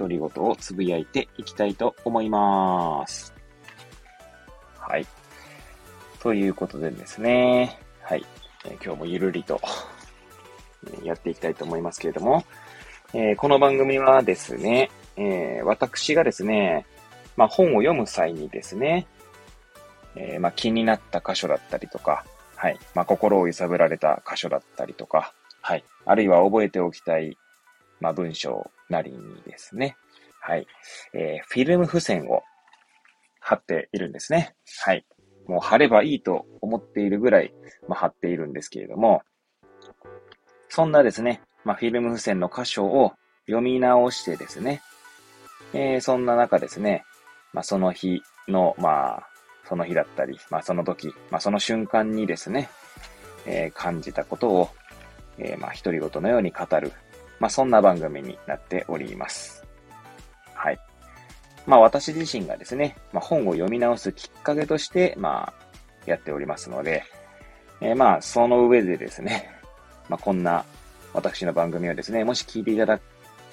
独り言をつぶやいていきたいと思います。はい。ということでですね、はい、えー、今日もゆるりとやっていきたいと思いますけれども、えー、この番組はですね、えー、私がですね、まあ、本を読む際にですね、えー、まあ、気になった箇所だったりとか、はい。まあ、心を揺さぶられた箇所だったりとか、はい。あるいは覚えておきたい、まあ、文章なりにですね、はい。えー、フィルム付箋を貼っているんですね。はい。もう貼ればいいと思っているぐらい、まあ、貼っているんですけれども、そんなですね、まあ、フィルム付箋の箇所を読み直してですね、えー、そんな中ですね、まあ、その日の、まあ、その日だったり、まあ、その時、まあ、その瞬間にですね、えー、感じたことを、えー、まあ、独り言のように語る、まあ、そんな番組になっております。はい。まあ、私自身がですね、まあ、本を読み直すきっかけとして、まあ、やっておりますので、えー、まあ、その上でですね、まあ、こんな私の番組をですね、もし聞いていただ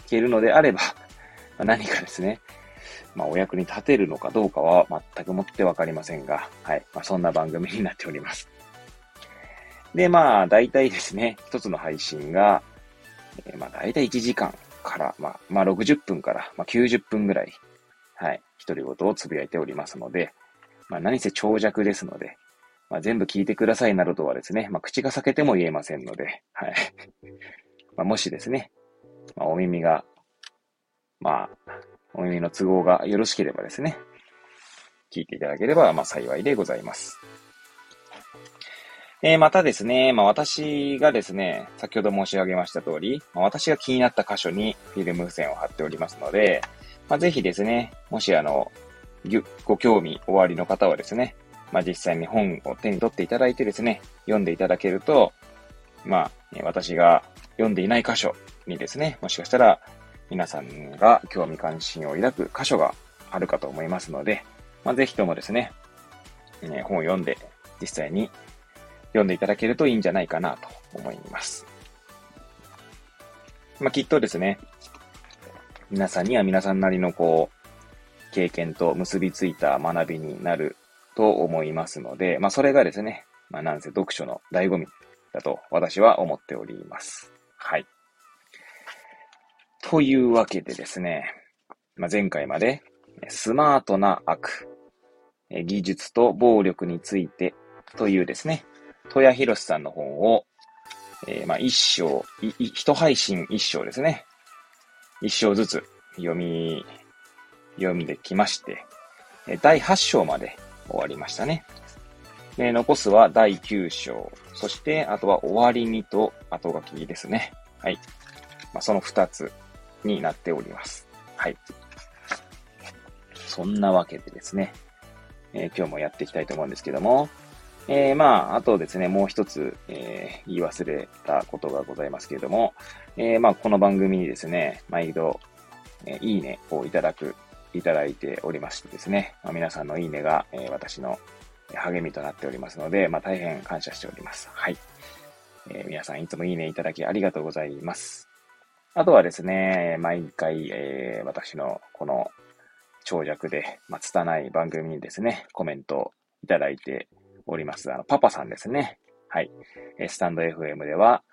けるのであれば、まあ、何かですね、まあ、お役に立てるのかどうかは全くもってわかりませんが、はい。まあ、そんな番組になっております。で、まあ、大体ですね、一つの配信が、えー、まあ、大体1時間から、まあ、まあ、60分から、まあ、90分ぐらい、はい、独り言をつぶやいておりますので、まあ、何せ長尺ですので、まあ、全部聞いてくださいなどとはですね、まあ、口が裂けても言えませんので、はい。まあ、もしですね、まあ、お耳が、まあ、お耳の都合がよろしければですね、聞いていただければ、まあ、幸いでございます。え、またですね、まあ、私がですね、先ほど申し上げました通り、まあ、私が気になった箇所にフィルム付箋を貼っておりますので、まあ、ぜひですね、もしあの、ご興味おありの方はですね、まあ、実際に本を手に取っていただいてですね、読んでいただけると、まあ、私が読んでいない箇所にですね、もしかしたら皆さんが興味関心を抱く箇所があるかと思いますので、まあ、ぜひともですね、ね本を読んで実際に読んでいただけるといいんじゃないかなと思います。まあ、きっとですね、皆さんには皆さんなりのこう、経験と結びついた学びになると思いますので、まあ、それがですね、まあ、なんせ読書の醍醐味だと私は思っております。はい。というわけでですね、まあ、前回まで、スマートな悪、技術と暴力についてというですね、戸谷博さんの本を、えー、まあ、一章、一配信一章ですね。一章ずつ読み、読んできまして、第8章まで終わりましたね。で、残すは第9章。そして、あとは終わりにと後書きですね。はい。まあ、その2つになっております。はい。そんなわけでですね、えー、今日もやっていきたいと思うんですけども、えー、まあ、あとですね、もう一つ、えー、言い忘れたことがございますけれども、えー、まあ、この番組にですね、毎度、えいいねをいただくいただいておりましてですね、まあ、皆さんのいいねが、えー、私の励みとなっておりますので、まあ、大変感謝しております。はい。えー、皆さんいつもいいねいただきありがとうございます。あとはですね、毎回、えー、私のこの長尺で、まあ、拙い番組にですね、コメントをいただいております。あの、パパさんですね。はい。えスタンド FM では、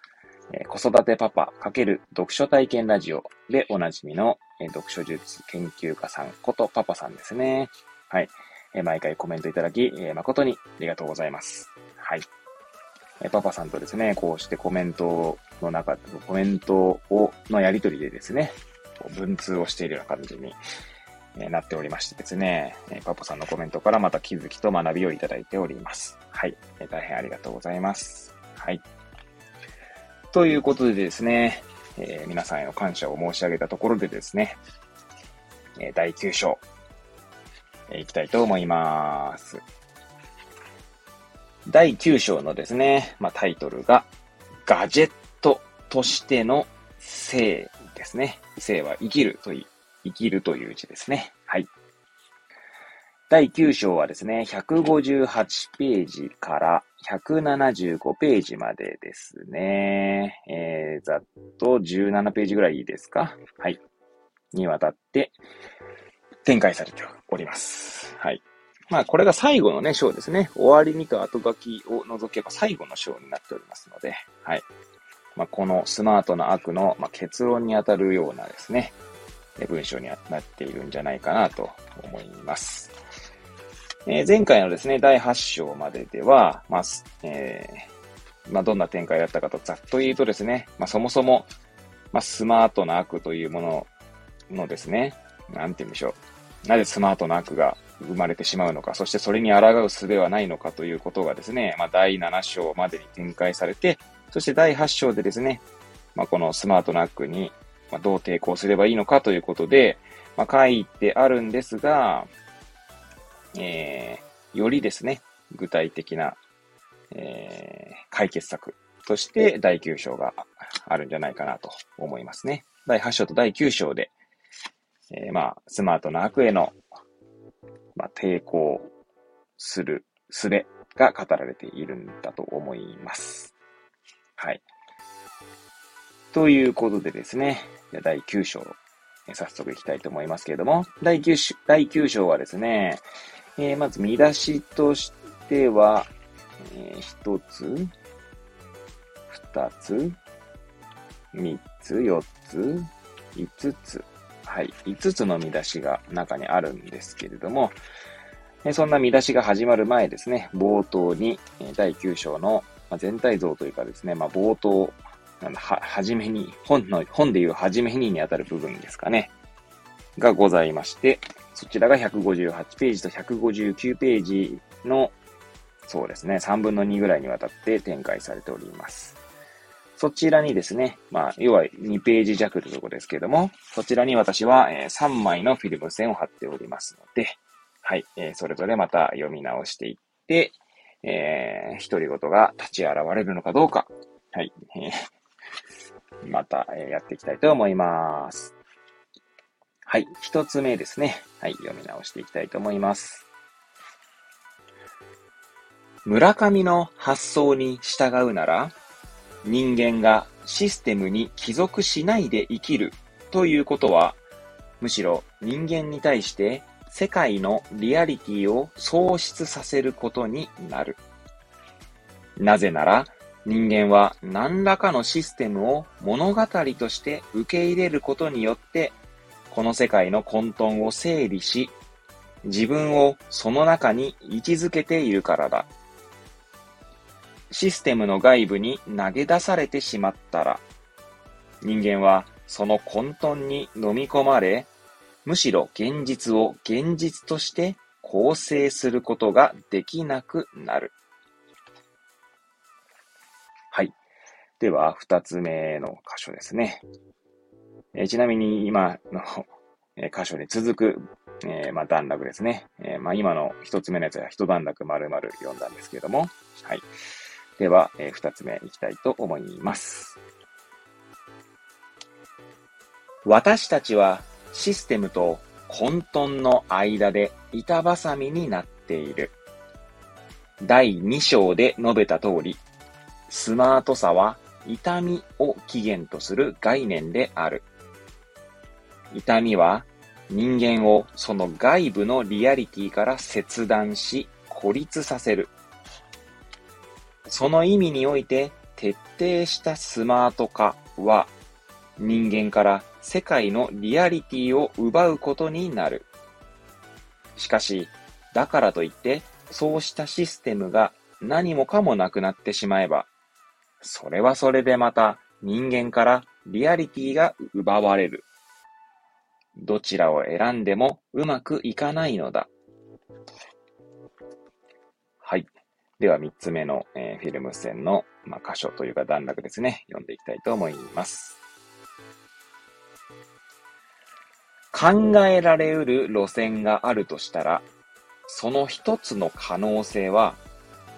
え子育てパパ×読書体験ラジオでおなじみの、え読書術研究家さんことパパさんですね。はい。え毎回コメントいただき、え誠にありがとうございます。はい。えパパさんとですね、こうしてコメントの中、コメントを、のやりとりでですね、文通をしているような感じに、えなっておりましてですね、えパパさんのコメントからまた気づきと学びをいただいております。はい。え大変ありがとうございます。はい。ということでですね、えー、皆さんへの感謝を申し上げたところでですね、え第9章、えいきたいと思います。第9章のですね、まあ、タイトルが、ガジェットとしての生ですね。生は生きるという、生きるという字ですね。はい。第9章はですね、158ページから175ページまでですね。えー、ざっと17ページぐらいいいですか？はい。にわたって展開されております。はい。まあ、これが最後のね、章ですね。終わりにと後書きを除けば最後の章になっておりますので、はい。まあ、このスマートな悪の、まあ、結論にあたるようなですね、文章になっているんじゃないかなと思います。えー、前回のですね、第8章まででは、まあ、えー、まあ、どんな展開だったかとざっと言うとですね、まあ、そもそも、まあ、スマートな悪というもののですね、なんて言うんでしょう。なぜスマートな悪が生まれてしまうのか、そしてそれに抗う術はないのかということがですね、まあ、第7章までに展開されて、そして第8章でですね、まあ、このスマートな悪にどう抵抗すればいいのかということで、まあ、書いてあるんですが、えー、よりですね、具体的な、えー、解決策として第9章があるんじゃないかなと思いますね。第8章と第9章で、えー、まあ、スマートな悪への、まあ、抵抗する術が語られているんだと思います。はい。ということでですね、第9章、早速いきたいと思いますけれども、第 9, 第9章はですね、えー、まず見出しとしては、えー、一つ、二つ、三つ、四つ、五つ。はい。五つの見出しが中にあるんですけれども、えそんな見出しが始まる前ですね、冒頭に、え第9章の全体像というかですね、まあ、冒頭、は、はじめに、本の、本でいうはじめににあたる部分ですかね、がございまして、そちらが158ページと159ページの、そうですね、3分の2ぐらいにわたって展開されております。そちらにですね、まあ、要は2ページ弱というところですけれども、そちらに私は3枚のフィルム線を貼っておりますので、はい、えそれぞれまた読み直していって、えー、独り言が立ち現れるのかどうか、はい、えー、また、やっていきたいと思います。はい。一つ目ですね。はい。読み直していきたいと思います。村上の発想に従うなら、人間がシステムに帰属しないで生きるということは、むしろ人間に対して世界のリアリティを喪失させることになる。なぜなら、人間は何らかのシステムを物語として受け入れることによってこの世界の混沌を整理し、自分をその中に位置づけているからだ。システムの外部に投げ出されてしまったら、人間はその混沌に飲み込まれ、むしろ現実を現実として構成することができなくなる。では、二つ目の箇所ですね。えちなみに今の 箇所に続く、えー、まあ、段落ですね。えー、まあ、今の一つ目のやつは一段落丸々読んだんですけれども、はい。では、えー、二つ目いきたいと思います。私たちはシステムと混沌の間で板挟みになっている。第2章で述べた通り、スマートさは痛みを起源とする概念である。痛みは人間をその外部のリアリティから切断し孤立させる。その意味において徹底したスマート化は人間から世界のリアリティを奪うことになる。しかし、だからといってそうしたシステムが何もかもなくなってしまえば、それはそれでまた人間からリアリティが奪われる。どちらを選んでもうまくいかないのだ。はい。では、三つ目の、えー、フィルム線の、まあ、箇所というか段落ですね。読んでいきたいと思います。考えられうる路線があるとしたら、その一つの可能性は、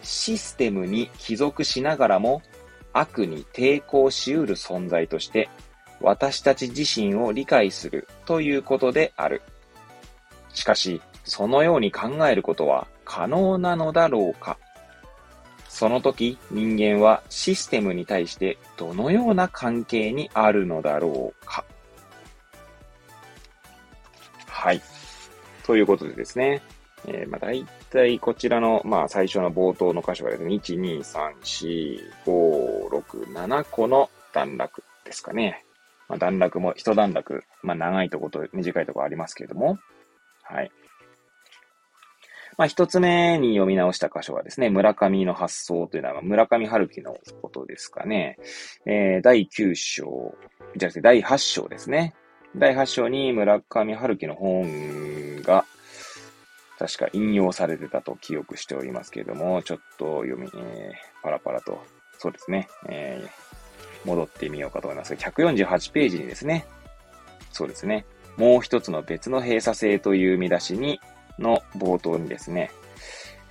システムに帰属しながらも悪に抵抗しうる存在として、私たち自身を理解するということである。しかし、そのように考えることは可能なのだろうかその時、人間はシステムに対してどのような関係にあるのだろうかはい。ということでですね。えー、まあ、大体こちらの、まあ、最初の冒頭の箇所がですね、1、2、3、4、5、6、7個の段落ですかね。まあ、段落も、一段落、まあ、長いとこと短いとこありますけれども、はい。まあ、一つ目に読み直した箇所はですね、村上の発想というのは、村上春樹のことですかね。えー、第9章、じゃなくて第8章ですね。第8章に村上春樹の本が、確か引用されてたと記憶しておりますけれども、ちょっと読み、えー、パラパラと、そうですね、えー、戻ってみようかと思います。148ページにですね、そうですね、もう一つの別の閉鎖性という見出しに、の冒頭にですね、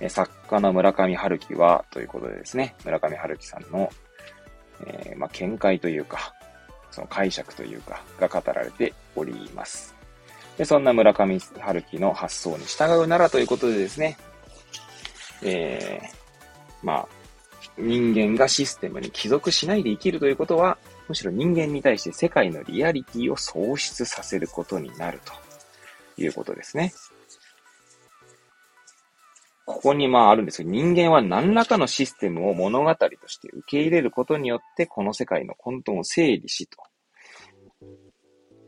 作家の村上春樹は、ということでですね、村上春樹さんの、えー、まあ、見解というか、その解釈というか、が語られております。で、そんな村上春樹の発想に従うならということでですね、えー、まあ、人間がシステムに帰属しないで生きるということは、むしろ人間に対して世界のリアリティを喪失させることになるということですね。ここにまああるんですけど、人間は何らかのシステムを物語として受け入れることによって、この世界の混沌を整理しと。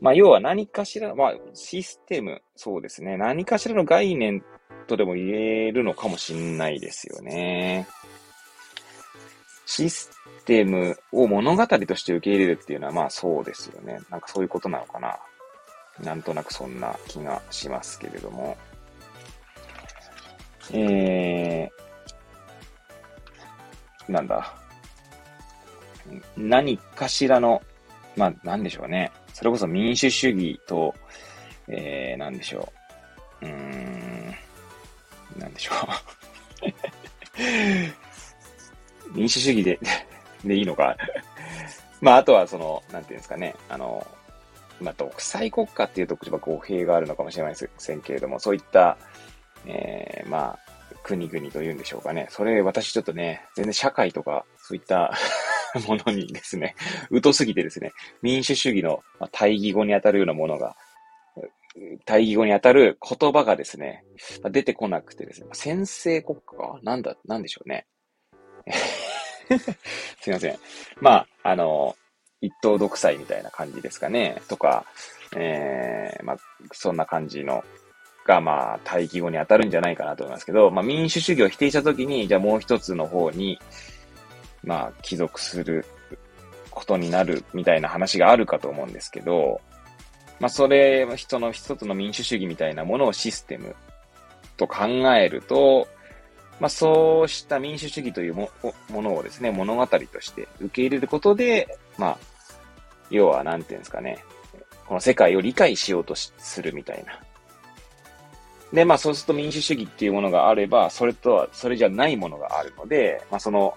まあ要は何かしら、まあシステム、そうですね。何かしらの概念とでも言えるのかもしんないですよね。システムを物語として受け入れるっていうのはまあそうですよね。なんかそういうことなのかな。なんとなくそんな気がしますけれども。えー、なんだ。何かしらの、まあ、なんでしょうね。それこそ民主主義と、えー、なんでしょう。うーん、なんでしょう。民主主義で でいいのかまあ、あとはその、なんていうんですかね。あの、まあ、独裁国家っていうと、ちょっと語弊があるのかもしれませんけれども、そういった、えー、まあ、国々というんでしょうかね。それ、私ちょっとね、全然社会とか、そういったものにですね、疎すぎてですね、民主主義の対義語に当たるようなものが、対義語に当たる言葉がですね、出てこなくてですね、先制国家なんだ、なんでしょうね。すいません。まあ、あの、一党独裁みたいな感じですかね。とか、えー、まあ、そんな感じのが、まあ、対義語に当たるんじゃないかなと思いますけど、まあ、民主主義を否定したときに、じゃあもう一つの方に、まあ、帰属することになるみたいな話があるかと思うんですけど、まあ、それ、人の一つの民主主義みたいなものをシステムと考えると、まあ、そうした民主主義というものをですね、物語として受け入れることで、まあ、要は、なんていうんですかね、この世界を理解しようとするみたいな、で、まあそうすると民主主義っていうものがあれば、それとは、それじゃないものがあるので、まあその、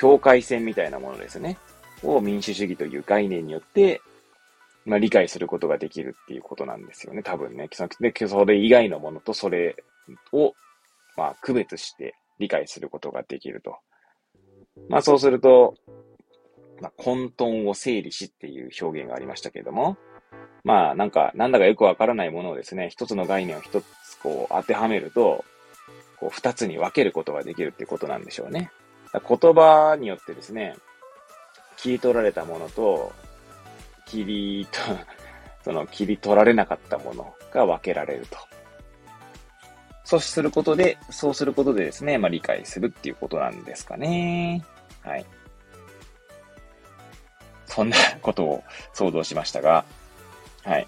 境界線みたいなものですね。を民主主義という概念によって、まあ理解することができるっていうことなんですよね。多分ね。で、それ以外のものとそれを、まあ区別して理解することができると。まあそうすると、まあ混沌を整理しっていう表現がありましたけれども、まあ、なんか、なんだかよくわからないものをですね、一つの概念を一つこう当てはめると、こう二つに分けることができるっていうことなんでしょうね。言葉によってですね、切り取られたものと、切りと、その切り取られなかったものが分けられると。そうすることで、そうすることでですね、まあ理解するっていうことなんですかね。はい。そんなことを想像しましたが、はい。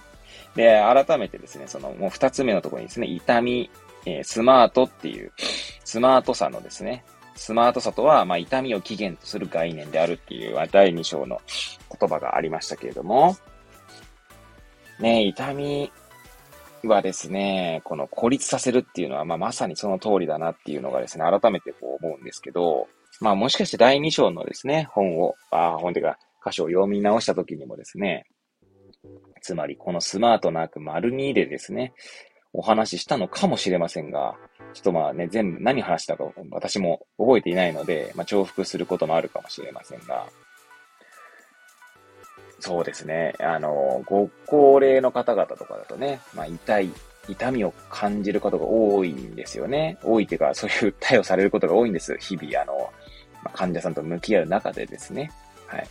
で、改めてですね、その、もう二つ目のところにですね、痛み、えー、スマートっていう、スマートさのですね、スマートさとは、まあ、痛みを起源とする概念であるっていう、第2章の言葉がありましたけれども、ね、痛みはですね、この孤立させるっていうのは、まあ、まさにその通りだなっていうのがですね、改めてこう思うんですけど、まあもしかして第2章のですね、本を、ああ本ていうか、箇所を読み直した時にもですね、つまりこのスマートなく丸2でですね、お話ししたのかもしれませんが、ちょっとまあね、全部何話したか私も覚えていないので、まあ重複することもあるかもしれませんが、そうですね。あの、ご高齢の方々とかだとね、まあ、痛い、痛みを感じることが多いんですよね。多いっていうか、そういう対応されることが多いんです。日々、あの、まあ、患者さんと向き合う中でですね。はい。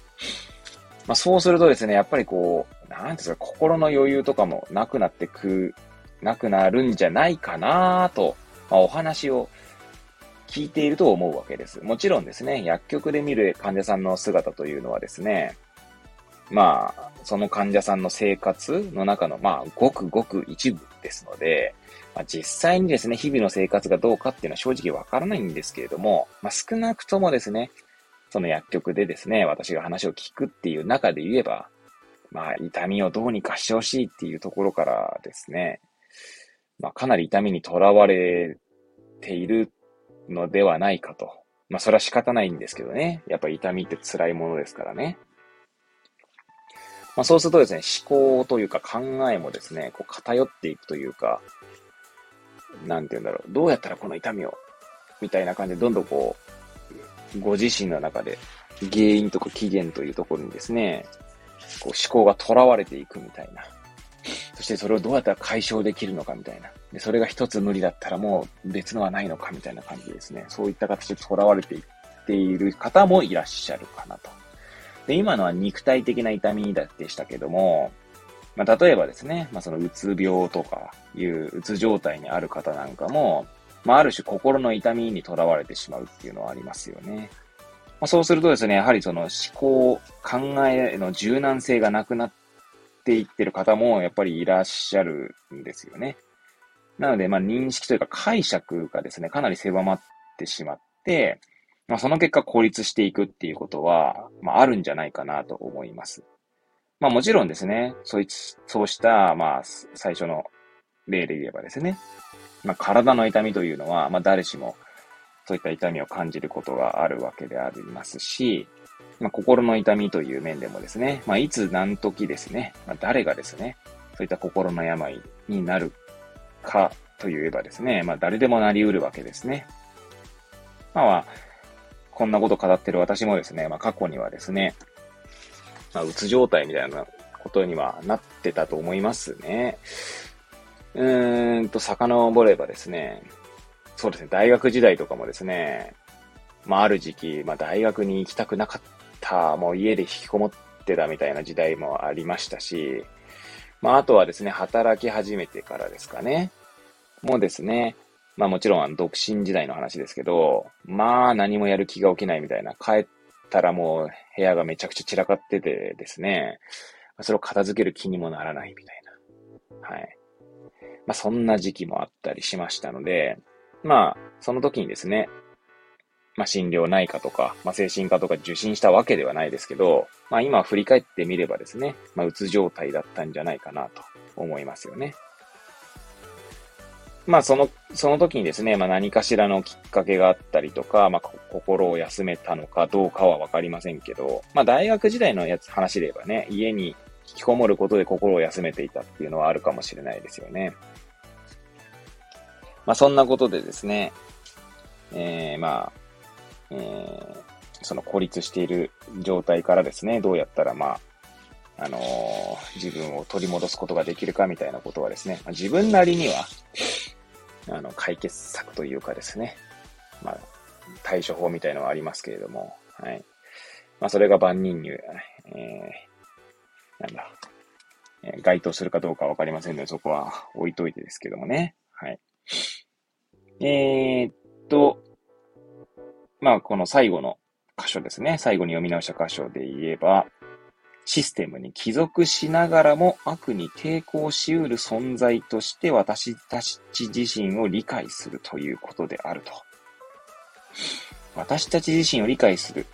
まあ、そうするとですね、やっぱりこう、なんですか、心の余裕とかもなくなってく、なくなるんじゃないかなと、まあ、お話を聞いていると思うわけです。もちろんですね、薬局で見る患者さんの姿というのはですね、まあ、その患者さんの生活の中の、まあ、ごくごく一部ですので、まあ、実際にですね、日々の生活がどうかっていうのは正直わからないんですけれども、まあ、少なくともですね、その薬局でですね、私が話を聞くっていう中で言えば、まあ、痛みをどうにかしてほしいっていうところからですね、まあ、かなり痛みにとらわれているのではないかと。まあ、それは仕方ないんですけどね。やっぱり痛みって辛いものですからね。まあ、そうするとですね、思考というか考えもですね、こう偏っていくというか、なんて言うんだろう、どうやったらこの痛みを、みたいな感じで、どんどんこう、ご自身の中で原因とか起源というところにですね、こう思考が囚われていくみたいな。そしてそれをどうやったら解消できるのかみたいな。で、それが一つ無理だったらもう別のはないのかみたいな感じですね。そういった形で囚われていっている方もいらっしゃるかなと。で、今のは肉体的な痛みだでしたけども、まあ、例えばですね、まあ、そのうつ病とかいううつ状態にある方なんかも、まあ、ある種心の痛みにとらわれてしまうっていうのはありますよね。まあ、そうするとですね、やはりその思考、考えの柔軟性がなくなっっていってる方もやっぱりいらっしゃるんですよね。なので、まあ、認識というか解釈がですね、かなり狭まってしまって、まあ、その結果孤立していくっていうことは、まあ、あるんじゃないかなと思います。まあ、もちろんですね、そいつ、そうした、まあ、最初の例で言えばですね、まあ、体の痛みというのは、まあ、誰しも、そういった痛みを感じることがあるわけでありますし、まあ、心の痛みという面でもですね、まあ、いつ何時ですね、まあ、誰がですね、そういった心の病になるかといえばですね、まあ、誰でもなり得るわけですね。まあ、こんなこと語ってる私もですね、まあ過去にはですね、まあ、うつ状態みたいなことにはなってたと思いますね。うーんと、遡ればですね、そうですね、大学時代とかもですね、まあある時期、まあ大学に行きたくなかった、もう家で引きこもってたみたいな時代もありましたし、まああとはですね、働き始めてからですかね、もうですね、まあもちろん独身時代の話ですけど、まあ何もやる気が起きないみたいな、帰ったらもう部屋がめちゃくちゃ散らかっててですね、それを片付ける気にもならないみたいな。はい。まあそんな時期もあったりしましたので、まあその時にですね、まあ診療内科とか、まあ精神科とか受診したわけではないですけど、まあ今振り返ってみればですね、まあうつ状態だったんじゃないかなと思いますよね。まあその、その時にですね、まあ何かしらのきっかけがあったりとか、まあ心を休めたのかどうかはわかりませんけど、まあ大学時代のやつ話で言えばね、家に引きこもることで心を休めていたっていうのはあるかもしれないですよね。まあそんなことでですね、えー、まあ、えー、その孤立している状態からですね、どうやったらまあ、あのー、自分を取り戻すことができるかみたいなことはですね、まあ、自分なりには、あの、解決策というかですね、まあ、対処法みたいのはありますけれども、はい。まあ、それが万人に、えー、なんだ、えー、該当するかどうかわかりませんので、そこは置いといてですけどもね。はい。えー、っと、まあ、この最後の箇所ですね。最後に読み直した箇所で言えば、システムに帰属しながらも悪に抵抗しうる存在として私たち自身を理解するということであると。私たち自身を理解する。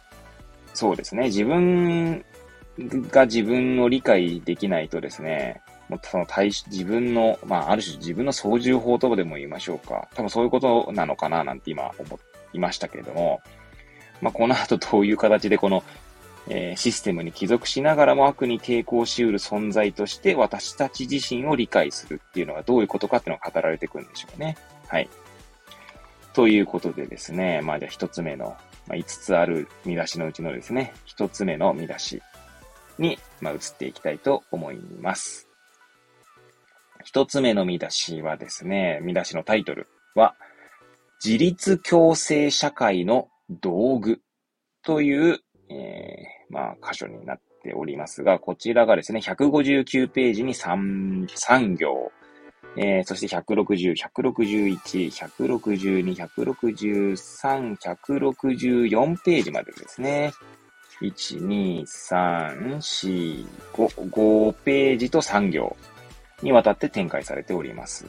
そうですね。自分が自分を理解できないとですね、もうその対自分の、まあ、ある種自分の操縦法とでも言いましょうか。多分そういうことなのかななんて今思っいましたけれども、まあ、この後どういう形でこの、えー、システムに帰属しながらも悪に抵抗し得る存在として私たち自身を理解するっていうのがどういうことかっていうのが語られていくんでしょうね。はい。ということでですね、まあじゃあ一つ目の、まあ、5つある見出しのうちのですね、一つ目の見出しに、まあ、移っていきたいと思います。一つ目の見出しはですね、見出しのタイトルは、自立共生社会の道具という、えー、まあ、箇所になっておりますが、こちらがですね、159ページに 3, 3行、えー、そして160、161、162、163、164ページまでですね。1、2、3、4、5、5ページと3行にわたって展開されております。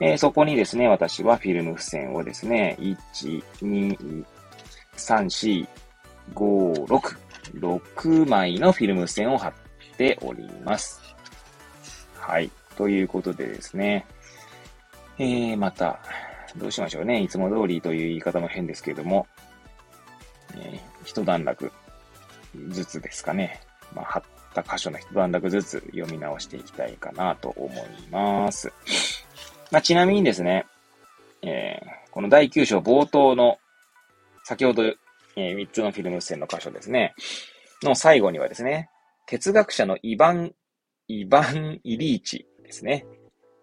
えー、そこにですね、私はフィルム付箋をですね、1、2、3、4、5、6、6枚のフィルム付箋を貼っております。はい。ということでですね、えー、また、どうしましょうね。いつも通りという言い方も変ですけれども、えー、一段落ずつですかね。まあ、貼った箇所の一段落ずつ読み直していきたいかなと思います。まあ、ちなみにですね、えー、この第9章冒頭の、先ほど、えー、3つのフィルム線の箇所ですね、の最後にはですね、哲学者のイバン、イバン・イリーチですね、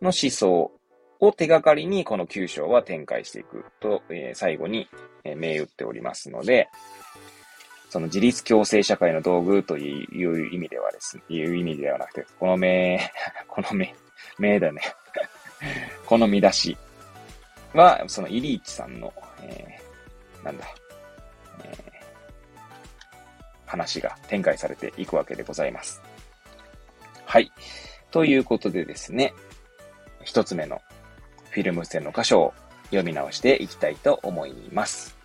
の思想を手がかりにこの9章は展開していくと、えー、最後に、えー、銘打っておりますので、その自立共生社会の道具という意味ではですね、いう意味ではなくて、この名、この名、名だね。この見出しは、そのイリーチさんの、えー、なんだ、えー、話が展開されていくわけでございます。はい。ということでですね、一つ目のフィルム線の箇所を読み直していきたいと思います。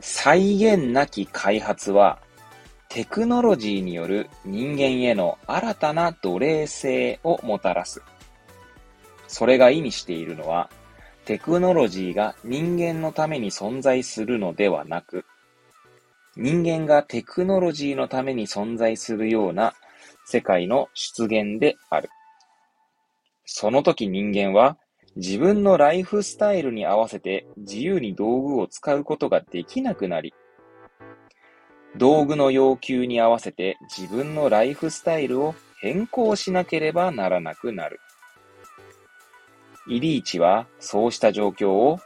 際限なき開発は、テクノロジーによる人間への新たな奴隷性をもたらす。それが意味しているのは、テクノロジーが人間のために存在するのではなく、人間がテクノロジーのために存在するような世界の出現である。その時人間は自分のライフスタイルに合わせて自由に道具を使うことができなくなり、道具の要求に合わせて自分のライフスタイルを変更しなければならなくなる。イリーチはそうした状況を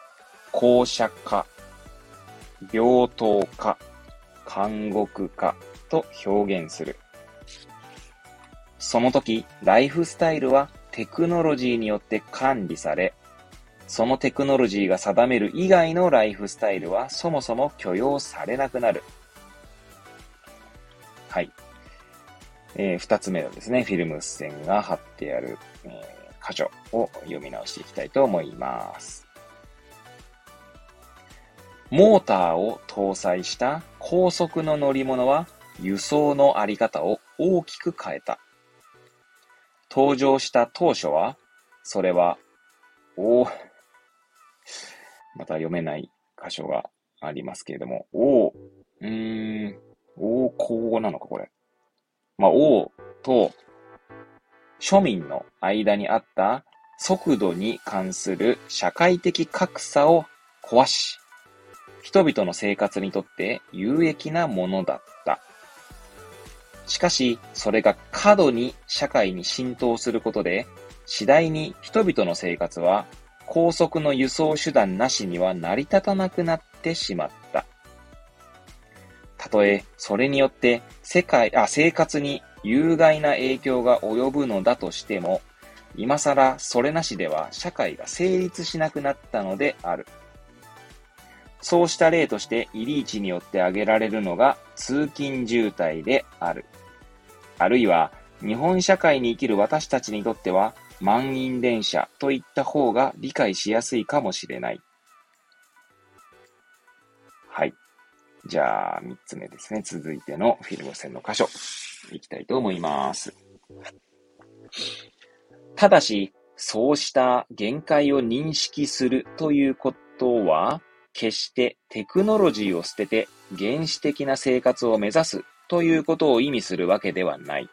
公社化、平等化、監獄化と表現する。その時、ライフスタイルはテクノロジーによって管理され、そのテクノロジーが定める以外のライフスタイルはそもそも許容されなくなる。はい。えー、二つ目のですね、フィルム線が貼ってある、えー、箇所を読み直していきたいと思います。モーターを搭載した高速の乗り物は輸送のあり方を大きく変えた。登場した当初は、それは、おまた読めない箇所がありますけれども、おうーん、王公なのか、これ。まあ、王と庶民の間にあった速度に関する社会的格差を壊し、人々の生活にとって有益なものだった。しかし、それが過度に社会に浸透することで、次第に人々の生活は高速の輸送手段なしには成り立たなくなってしまったた。とえ、それによって世界、あ、生活に有害な影響が及ぶのだとしても、今更それなしでは社会が成立しなくなったのである。そうした例としてイリーチによって挙げられるのが通勤渋滞である。あるいは、日本社会に生きる私たちにとっては、満員電車といった方が理解しやすいかもしれない。はい。じゃあ、三つ目ですね。続いてのフィルム線の箇所。いきたいと思います。ただし、そうした限界を認識するということは、決してテクノロジーを捨てて原始的な生活を目指すということを意味するわけではない。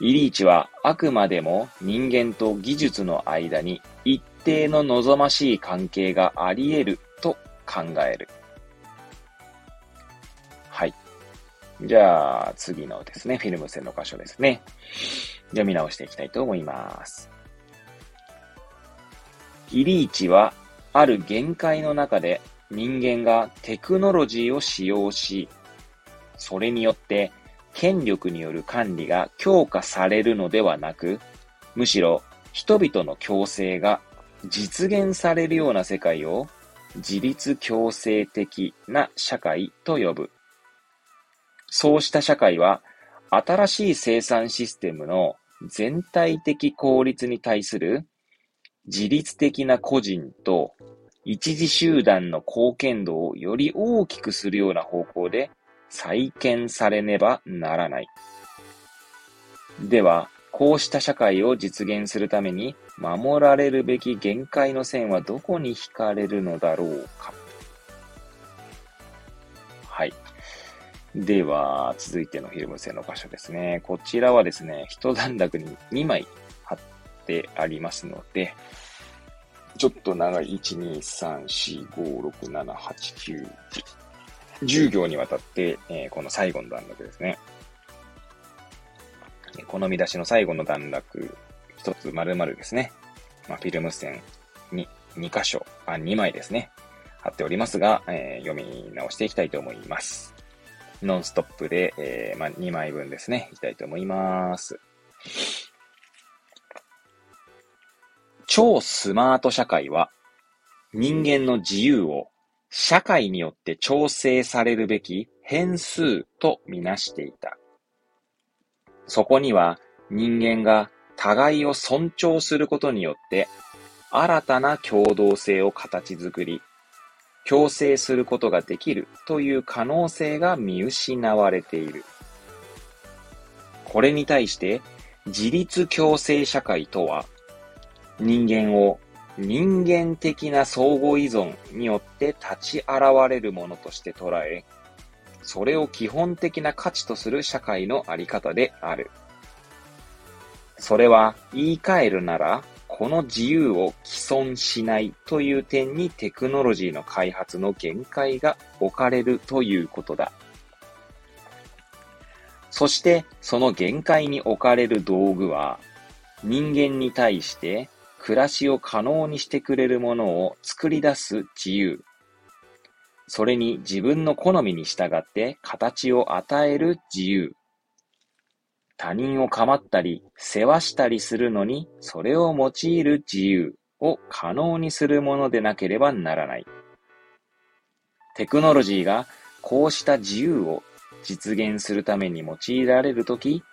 イリーチはあくまでも人間と技術の間に一定の望ましい関係があり得ると考える。じゃあ、次のですね、フィルム線の箇所ですね。読み直していきたいと思います。イリーチは、ある限界の中で人間がテクノロジーを使用し、それによって権力による管理が強化されるのではなく、むしろ人々の共生が実現されるような世界を自立共生的な社会と呼ぶ。そうした社会は、新しい生産システムの全体的効率に対する自律的な個人と一時集団の貢献度をより大きくするような方向で再建されねばならない。では、こうした社会を実現するために守られるべき限界の線はどこに引かれるのだろうか。はい。では、続いてのフィルム線の箇所ですね。こちらはですね、一段落に2枚貼ってありますので、ちょっと長い、1、2、3、4、5、6、7、8、9、10。10行にわたって、えー、この最後の段落ですね。この見出しの最後の段落、一つ丸々ですね。まあ、フィルム線に2箇所、あ、2枚ですね。貼っておりますが、えー、読み直していきたいと思います。ノンストップで、えー、まあ、2枚分ですね、いきたいと思います。超スマート社会は、人間の自由を社会によって調整されるべき変数とみなしていた。そこには人間が互いを尊重することによって新たな共同性を形作り、共生することができるという可能性が見失われている。これに対して自立共生社会とは人間を人間的な相互依存によって立ち現れるものとして捉え、それを基本的な価値とする社会のあり方である。それは言い換えるなら、この自由を既存しないという点にテクノロジーの開発の限界が置かれるということだ。そしてその限界に置かれる道具は人間に対して暮らしを可能にしてくれるものを作り出す自由。それに自分の好みに従って形を与える自由。他人を構ったり、世話したりするのに、それを用いる自由を可能にするものでなければならない。テクノロジーがこうした自由を実現するために用いられるとき、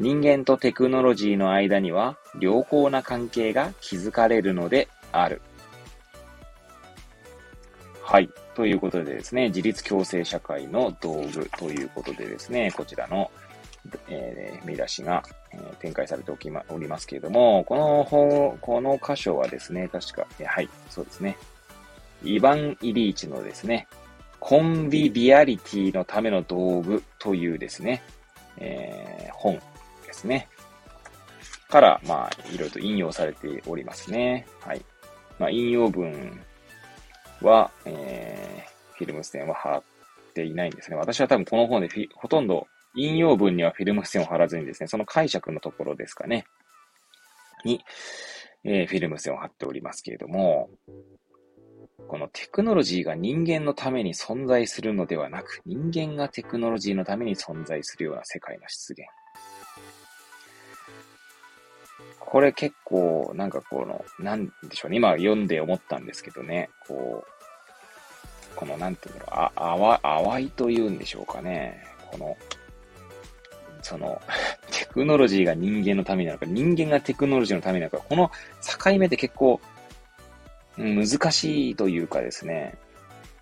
人間とテクノロジーの間には良好な関係が築かれるのである。はい。ということでですね、自立共生社会の道具ということでですね、こちらのえー、見出しが、えー、展開されておきま、おりますけれども、この本、この箇所はですね、確かえ、はい、そうですね。イヴァン・イリーチのですね、コンビビアリティのための道具というですね、えー、本ですね。から、まあ、いろいろと引用されておりますね。はい。まあ、引用文は、えー、フィルム線は貼っていないんですね。私は多分この本でほとんど引用文にはフィルム線を貼らずにですね、その解釈のところですかね、に、えー、フィルム線を貼っておりますけれども、このテクノロジーが人間のために存在するのではなく、人間がテクノロジーのために存在するような世界の出現。これ結構、なんかこの、なんでしょうね。今読んで思ったんですけどね。こう、この、なんていうの、あ、淡いというんでしょうかね。この、その、テクノロジーが人間のためなのか、人間がテクノロジーのためなのか、この境目って結構、難しいというかですね、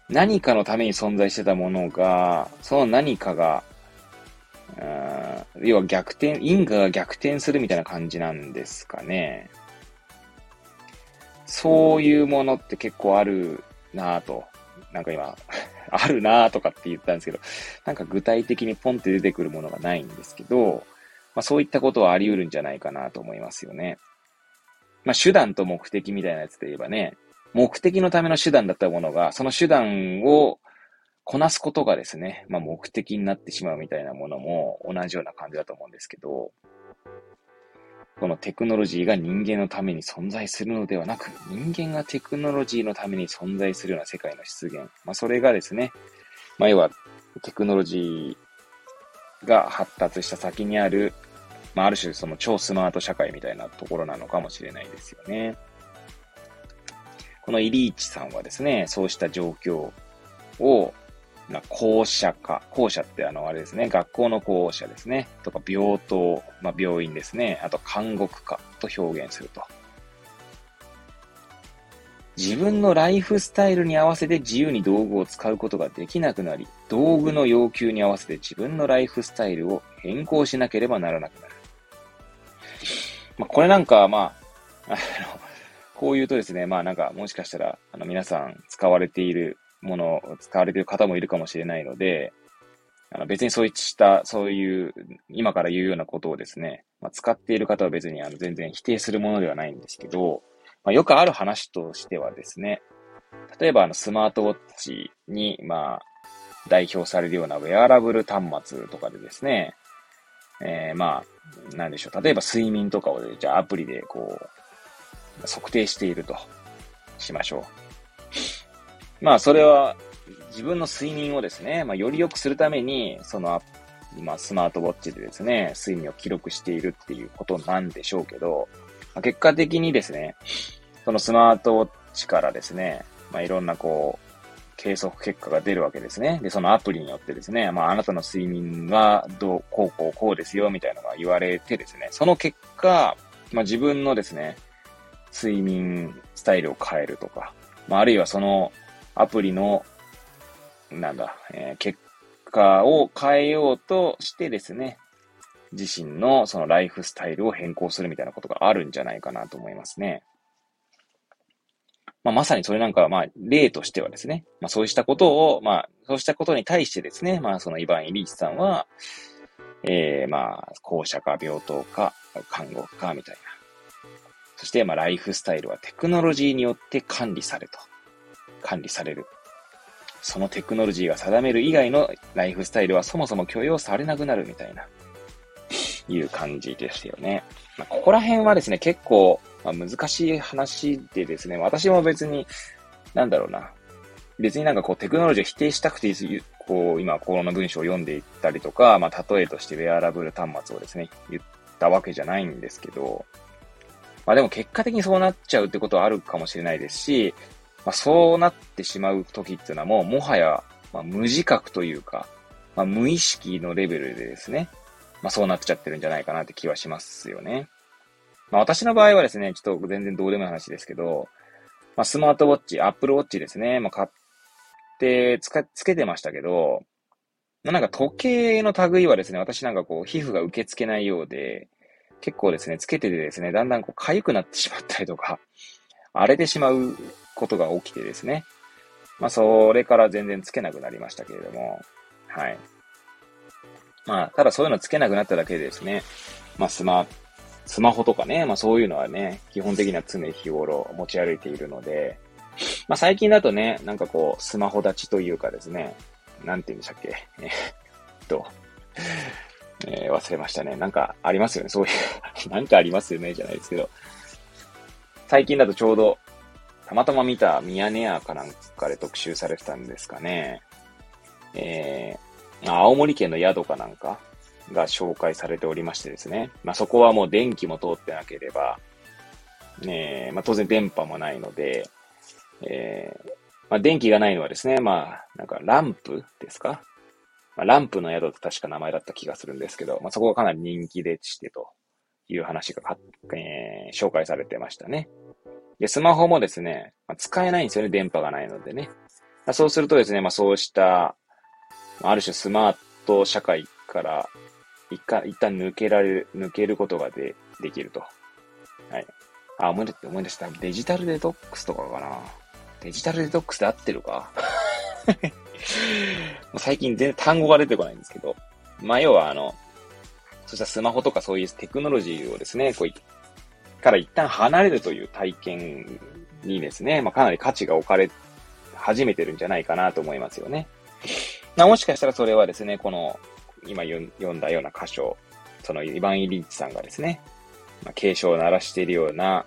何かのために存在してたものが、その何かが、要は逆転、因果が逆転するみたいな感じなんですかね。そういうものって結構あるなぁと。なんか今、あるなとかって言ったんですけど、なんか具体的にポンって出てくるものがないんですけど、まあそういったことはあり得るんじゃないかなと思いますよね。まあ手段と目的みたいなやつで言えばね、目的のための手段だったものが、その手段をこなすことがですね、まあ目的になってしまうみたいなものも同じような感じだと思うんですけど、このテクノロジーが人間のために存在するのではなく、人間がテクノロジーのために存在するような世界の出現。まあそれがですね、まあ要はテクノロジーが発達した先にある、まあある種その超スマート社会みたいなところなのかもしれないですよね。このイリーチさんはですね、そうした状況を、ま、校舎化。校舎ってあの、あれですね、学校の校舎ですね。とか、病棟、まあ、病院ですね。あと、監獄化と表現すると。自分のライフスタイルに合わせて自由に道具を使うことができなくなり、道具の要求に合わせて自分のライフスタイルを変更しなければならなくなる。まあ、これなんか、まあ、あの、こう言うとですね、まあなんかもしかしたら、あの皆さん使われているものを、使われている方もいるかもしれないので、あの別にそういった、そういう、今から言うようなことをですね、まあ、使っている方は別にあの全然否定するものではないんですけど、まあ、よくある話としてはですね、例えばあのスマートウォッチに、まあ、代表されるようなウェアラブル端末とかでですね、えー、まあ、なんでしょう。例えば睡眠とかを、じゃあアプリでこう、測定しているとしましょう。まあ、それは自分の睡眠をですね、まあ、より良くするために、その、今、スマートウォッチでですね、睡眠を記録しているっていうことなんでしょうけど、まあ、結果的にですね、そのスマートウォッチからですね、まあ、いろんなこう、計測結果が出るわけですね。で、そのアプリによってですね、まあ、あなたの睡眠はどう、こう、こう、こうですよ、みたいなのが言われてですね、その結果、まあ、自分のですね、睡眠スタイルを変えるとか、まあ、あるいはそのアプリの、なんだ、えー、結果を変えようとしてですね、自身のそのライフスタイルを変更するみたいなことがあるんじゃないかなと思いますね。まあ、まさにそれなんかは、まあ、例としてはですね、まあ、そうしたことを、まあ、そうしたことに対してですね、まあ、そのイバン・イリーチさんは、ええー、まあ、校舎か病棟か、看護か、みたいな。そして、まあ、ライフスタイルはテクノロジーによって管理されと。管理される。そのテクノロジーが定める以外のライフスタイルはそもそも許容されなくなるみたいな、いう感じでしたよね。まあ、ここら辺はですね、結構、まあ、難しい話でですね、私も別に、なんだろうな。別になんかこうテクノロジーを否定したくて、こう今この文章を読んでいったりとか、まあ例えとしてウェアラブル端末をですね、言ったわけじゃないんですけど、まあでも結果的にそうなっちゃうってことはあるかもしれないですし、まあそうなってしまう時っていうのはもうもはや、まあ、無自覚というか、まあ無意識のレベルでですね、まあそうなっちゃってるんじゃないかなって気はしますよね。まあ私の場合はですね、ちょっと全然どうでもいい話ですけど、まあスマートウォッチ、アップルウォッチですね、まあ買ってつか、つけてましたけど、まあなんか時計の類はですね、私なんかこう皮膚が受け付けないようで、結構ですね、つけててですね、だんだんこう痒くなってしまったりとか、荒れてしまうことが起きてですね。まあ、それから全然つけなくなりましたけれども、はい。まあ、ただそういうのつけなくなっただけでですね、まあ、スマ、スマホとかね、まあそういうのはね、基本的には常日頃持ち歩いているので、まあ最近だとね、なんかこう、スマホ立ちというかですね、なんて言うんでしたっけ、え っと、えー、忘れましたね。なんかありますよね？そういう なんかありますよね、じゃないですけど。最近だとちょうど、たまたま見たミヤネ屋かなんかで特集されてたんですかね。えー、青森県の宿かなんかが紹介されておりましてですね。まあ、そこはもう電気も通ってなければ、ねまあ、当然電波もないので、えー、まあ、電気がないのはですね、まあ、なんかランプですか？まあ、ランプの宿って確か名前だった気がするんですけど、まあ、そこがかなり人気でしてという話がえー、紹介されてましたね。で、スマホもですね、まあ、使えないんですよね、電波がないのでね。まあ、そうするとですね、まあそうした、ある種スマート社会から一回、一旦抜けられる、抜けることがで、できると。はい。あ、思い出して、思い出した。デジタルデトックスとかかな。デジタルデトックスで合ってるか？最近全然単語が出てこないんですけど。まあ、要はあの、そしたらスマホとかそういうテクノロジーをですね、こう、から一旦離れるという体験にですね、まあ、かなり価値が置かれ始めてるんじゃないかなと思いますよね。ま、もしかしたらそれはですね、この、今読んだような箇所、そのイヴァン・イリッチさんがですね、まあ、警鐘を鳴らしているような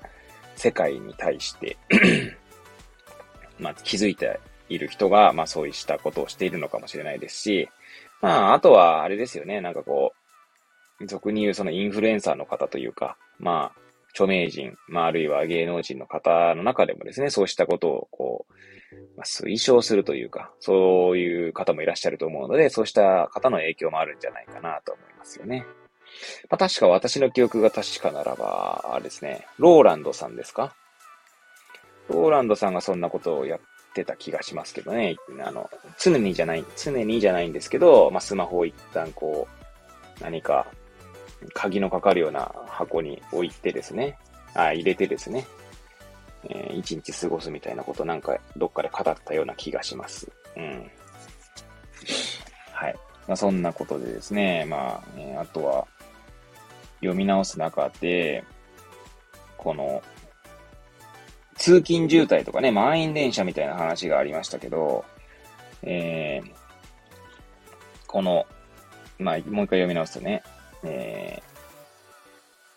世界に対して まあ、気づいている人が、まあ、そうしたことをしているのかもしれないですし、まあ、あとは、あれですよね、なんかこう、俗に言うそのインフルエンサーの方というか、まあ、著名人、まあ、あるいは芸能人の方の中でもですね、そうしたことを、こう、まあ、推奨するというか、そういう方もいらっしゃると思うので、そうした方の影響もあるんじゃないかなと思いますよね。まあ、確か私の記憶が確かならば、あれですね、ローランドさんですか？ローランドさんがそんなことをやってた気がしますけどね。あの、常にじゃない、常にじゃないんですけど、まあ、スマホを一旦こう、何か、鍵のかかるような箱に置いてですね、あ、入れてですね、えー、一日過ごすみたいなことなんかどっかで語ったような気がします。うん。はい。まあ、そんなことでですね、まあ、ね、あとは、読み直す中で、この、通勤渋滞とかね、満員電車みたいな話がありましたけど、えー、この、まあ、もう一回読み直すとね、えー、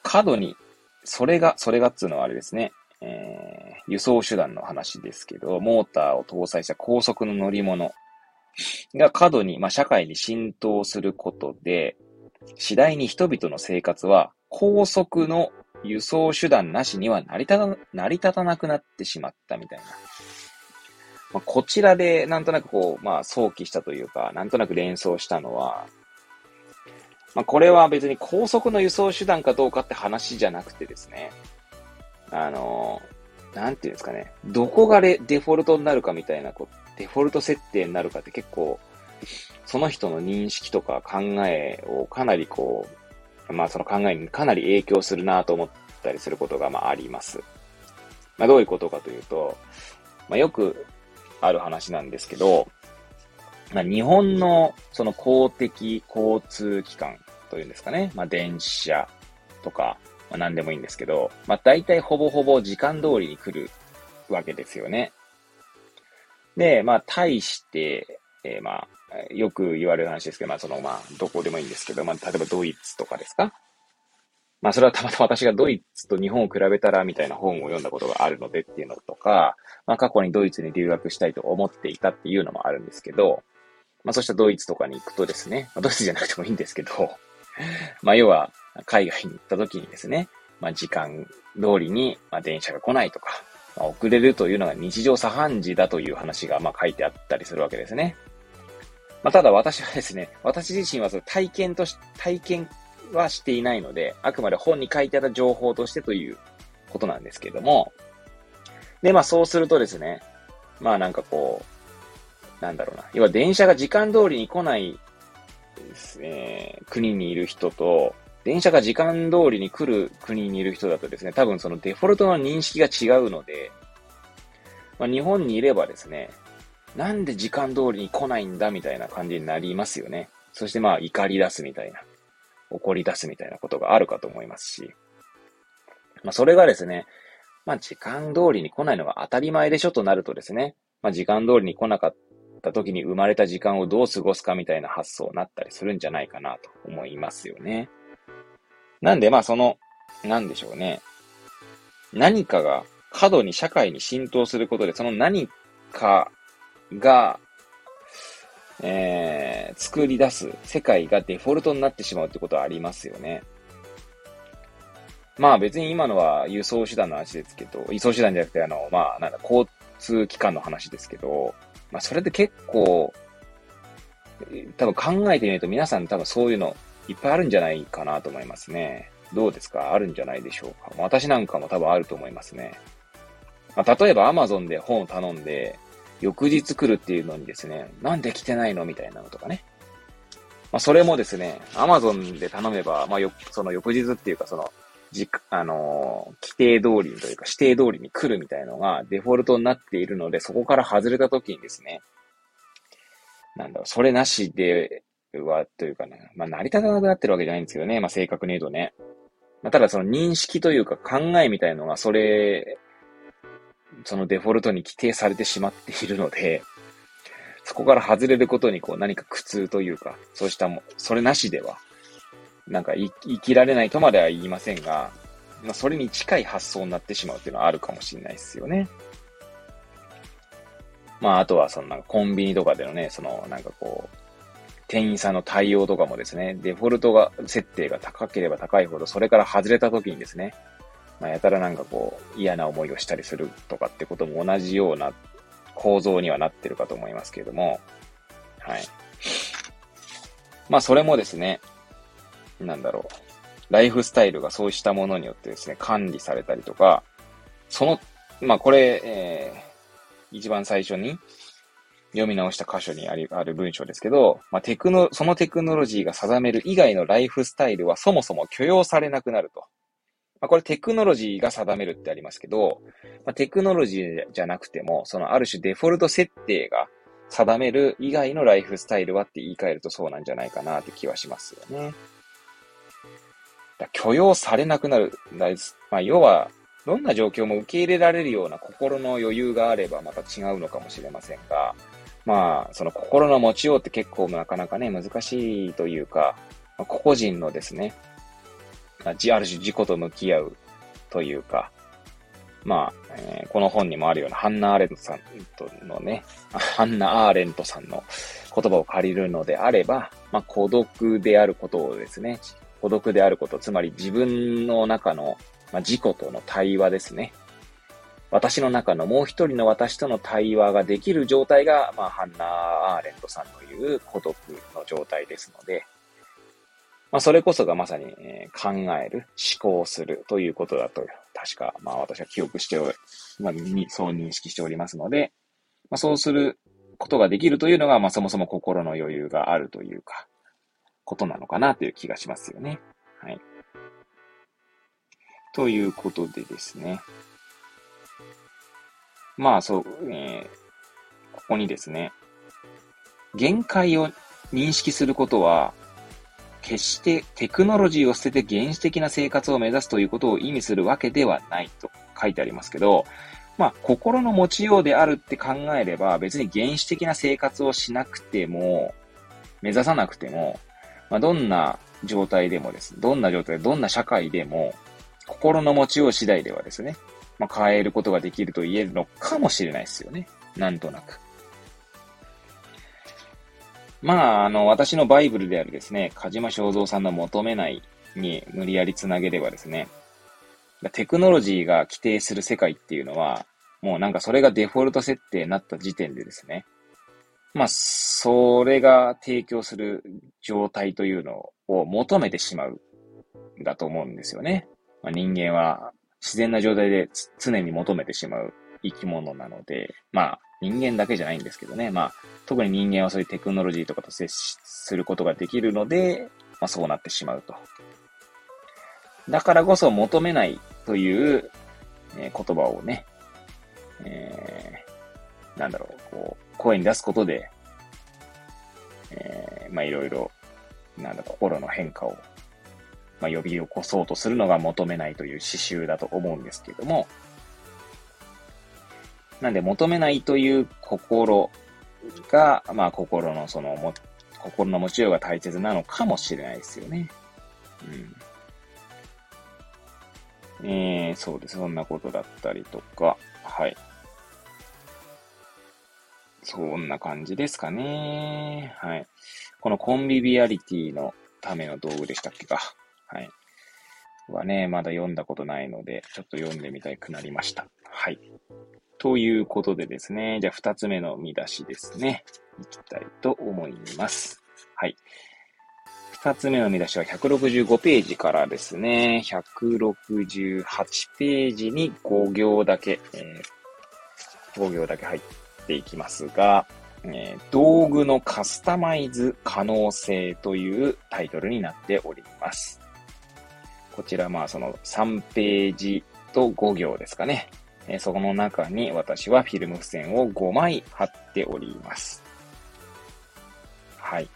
過度に、それが、それがっつうのはあれですね、えー、輸送手段の話ですけど、モーターを搭載した高速の乗り物が過度に、まあ、社会に浸透することで、次第に人々の生活は高速の輸送手段なしには成り立た、成り立たなくなってしまったみたいな。まあ、こちらでなんとなくこう、まあ、想起したというか、なんとなく連想したのは、まあ、これは別に高速の輸送手段かどうかって話じゃなくてですね、あの、なんていうんですかね、どこがデフォルトになるかみたいな、こう、デフォルト設定になるかって結構、その人の認識とか考えをかなりこう、まあその考えにかなり影響するなと思ったりすることがまああります。まあどういうことかというと、まあよくある話なんですけど、まあ日本のその公的交通機関というんですかね、まあ電車とか、まあ何でもいいんですけど、まあ大体ほぼほぼ時間通りに来るわけですよね。で、まあ対して、えー、まあよく言われる話ですけど、まあそのまあどこでもいいんですけど、まあ例えばドイツとかですかまあそれはたまたま私がドイツと日本を比べたらみたいな本を読んだことがあるのでっていうのとか、まあ過去にドイツに留学したいと思っていたっていうのもあるんですけど、まあそうしたドイツとかに行くとですね、まあ、ドイツじゃなくてもいいんですけど、まあ要は海外に行った時にですね、まあ時間通りにまあ電車が来ないとか、まあ、遅れるというのが日常茶飯事だという話がまあ書いてあったりするわけですね。まあ、ただ私はですね、私自身はその体験とし、体験はしていないので、あくまで本に書いてあった情報としてということなんですけれども、で、まあそうするとですね、まあなんかこう、なんだろうな。要は電車が時間通りに来ないですね、国にいる人と、電車が時間通りに来る国にいる人だとですね、多分そのデフォルトの認識が違うので、まあ日本にいればですね、なんで時間通りに来ないんだみたいな感じになりますよね。そしてまあ怒り出すみたいな、怒り出すみたいなことがあるかと思いますし。まあそれがですね、まあ時間通りに来ないのが当たり前でしょとなるとですね、まあ時間通りに来なかった時に生まれた時間をどう過ごすかみたいな発想になったりするんじゃないかなと思いますよね。なんでまあその、なんでしょうね。何かが過度に社会に浸透することで、その何かが、えー、作り出す世界がデフォルトになってしまうってことはありますよね。まあ別に今のは輸送手段の話ですけど、輸送手段じゃなくてあの、まあなんだ、交通機関の話ですけど、まあそれで結構、多分考えてみると皆さん多分そういうのいっぱいあるんじゃないかなと思いますね。どうですか？あるんじゃないでしょうか？私なんかも多分あると思いますね。まあ、例えば Amazon で本を頼んで、翌日来るっていうのにですね、なんで来てないのみたいなのとかね。まあ、それもですね、アマゾンで頼めば、まあ、よ、その翌日っていうか、その、じ、あのー、規定通りというか指定通りに来るみたいのがデフォルトになっているので、そこから外れた時にですね、なんだろう、それなしでは、というかね、まあ、成り立たなくなってるわけじゃないんですけどね、まあ、正確に言うとね。まあ、ただその認識というか考えみたいのが、それ、そのデフォルトに規定されてしまっているので、そこから外れることにこう何か苦痛というか、そうしたも、それなしでは、なんか生きられないとまでは言いませんが、まあ、それに近い発想になってしまうっていうのはあるかもしれないですよね。まあ、あとは、そのなんかコンビニとかでのね、そのなんかこう、店員さんの対応とかもですね、デフォルトが、設定が高ければ高いほど、それから外れた時にですね、まあ、やたらなんかこう、嫌な思いをしたりするとかってことも同じような構造にはなってるかと思いますけれども、はい。まあ、それもですね、なんだろう。ライフスタイルがそうしたものによってですね、管理されたりとか、その、まあ、これ、えー、一番最初に読み直した箇所にありある文章ですけど、まあ、テクノ、そのテクノロジーが定める以外のライフスタイルはそもそも許容されなくなると。まあ、これテクノロジーが定めるってありますけど、まあ、テクノロジーじゃなくても、そのある種デフォルト設定が定める以外のライフスタイルはって言い換えるとそうなんじゃないかなって気はしますよね。許容されなくなる。まあ、要は、どんな状況も受け入れられるような心の余裕があればまた違うのかもしれませんが、まあ、その心の持ちようって結構なかなかね、難しいというか、個々人のですね、ある種自己と向き合うというか、まあ、えー、この本にもあるようなハンナ・アーレントさんとのね、ハンナ・アーレントさんの言葉を借りるのであれば、まあ、孤独であることをですね、孤独であること、つまり自分の中の、まあ、自己との対話ですね。私の中のもう一人の私との対話ができる状態が、まあ、ハンナ・アーレントさんの言う孤独の状態ですので、まあ、それこそがまさに、えー、考える、思考するということだと、確か、まあ私は記憶しており、まあ、そう認識しておりますので、まあ、そうすることができるというのが、まあそもそも心の余裕があるというか、ことなのかなという気がしますよね。はい。ということでですね。まあそう、えー、ここにですね、限界を認識することは、決してテクノロジーを捨てて原始的な生活を目指すということを意味するわけではないと書いてありますけど、まあ、心の持ちようであるって考えれば、別に原始的な生活をしなくても、目指さなくても、まあ、どんな状態でもです。どんな状態、どんな社会でも、心の持ちよう次第ではですね、まあ、変えることができると言えるのかもしれないですよね。なんとなく。まあ、あの、私のバイブルであるですね、鹿島正蔵さんの求めないに無理やりつなげればですね、テクノロジーが規定する世界っていうのは、もうなんかそれがデフォルト設定になった時点でですね、まあ、それが提供する状態というのを求めてしまうん、だと思うんですよね。まあ、人間は自然な状態で常に求めてしまう生き物なので、まあ、人間だけじゃないんですけどね。まあ、特に人間はそういうテクノロジーとかと接することができるので、まあそうなってしまうと。だからこそ求めないという、えー、言葉をね、えー、なんだろう、こう、声に出すことで、えー、まあいろいろ、なんだ、心の変化を、まあ呼び起こそうとするのが求めないという刺繍だと思うんですけども、なんで求めないという心が、まあ心のそのも、心の持ちようが大切なのかもしれないですよね。うん。えー、そうです。そんなことだったりとか、はい。そんな感じですかね。はい。このコンビビアリティのための道具でしたっけか。はい。はね、まだ読んだことないので、ちょっと読んでみたくなりました。はい。ということでですね、じゃあ二つ目の見出しですね。いきたいと思います。はい。二つ目の見出しは165ページからですね、168ページに5行だけ、えー、5行だけ入っていきますが、えー、道具のカスタマイズ可能性というタイトルになっております。こちらまあその3ページと5行ですかね。えー、そこの中に私はフィルム付箋を5枚貼っております。はい。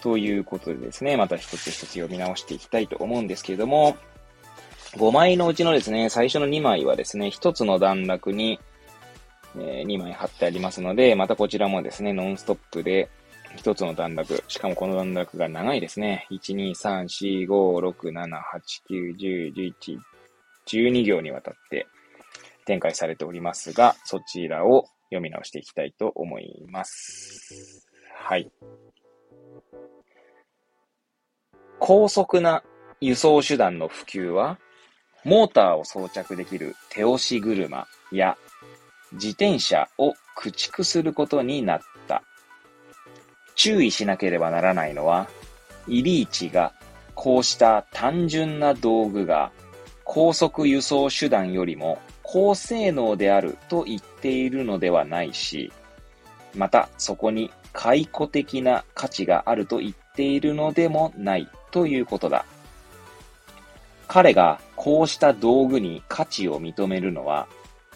ということでですね、また一つ一つ読み直していきたいと思うんですけれども、5枚のうちのですね、最初の2枚はですね、1つの段落に、え、2枚貼ってありますので、またこちらもですね、ノンストップで1つの段落、しかもこの段落が長いですね。1、2、3、4、5、6、7、8、9、10、11、12行にわたって展開されておりますが、そちらを読み直していきたいと思います。はい。高速な輸送手段の普及は、モーターを装着できる手押し車や自転車を駆逐することになった。注意しなければならないのは、イリーチがこうした単純な道具が高速輸送手段よりも高性能であると言っているのではないし、またそこに解雇的な価値があると言っているのでもないということだ。彼がこうした道具に価値を認めるのは、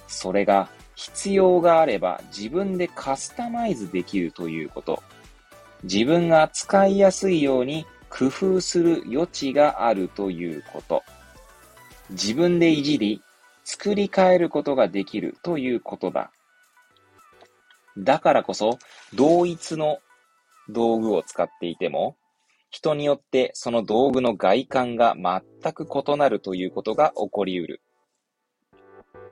それが必要があれば自分でカスタマイズできるということ。自分が使いやすいように工夫する余地があるということ。自分でいじり、作り変えることができるということだ。だからこそ、同一の道具を使っていても、人によってその道具の外観が全く異なるということが起こりうる。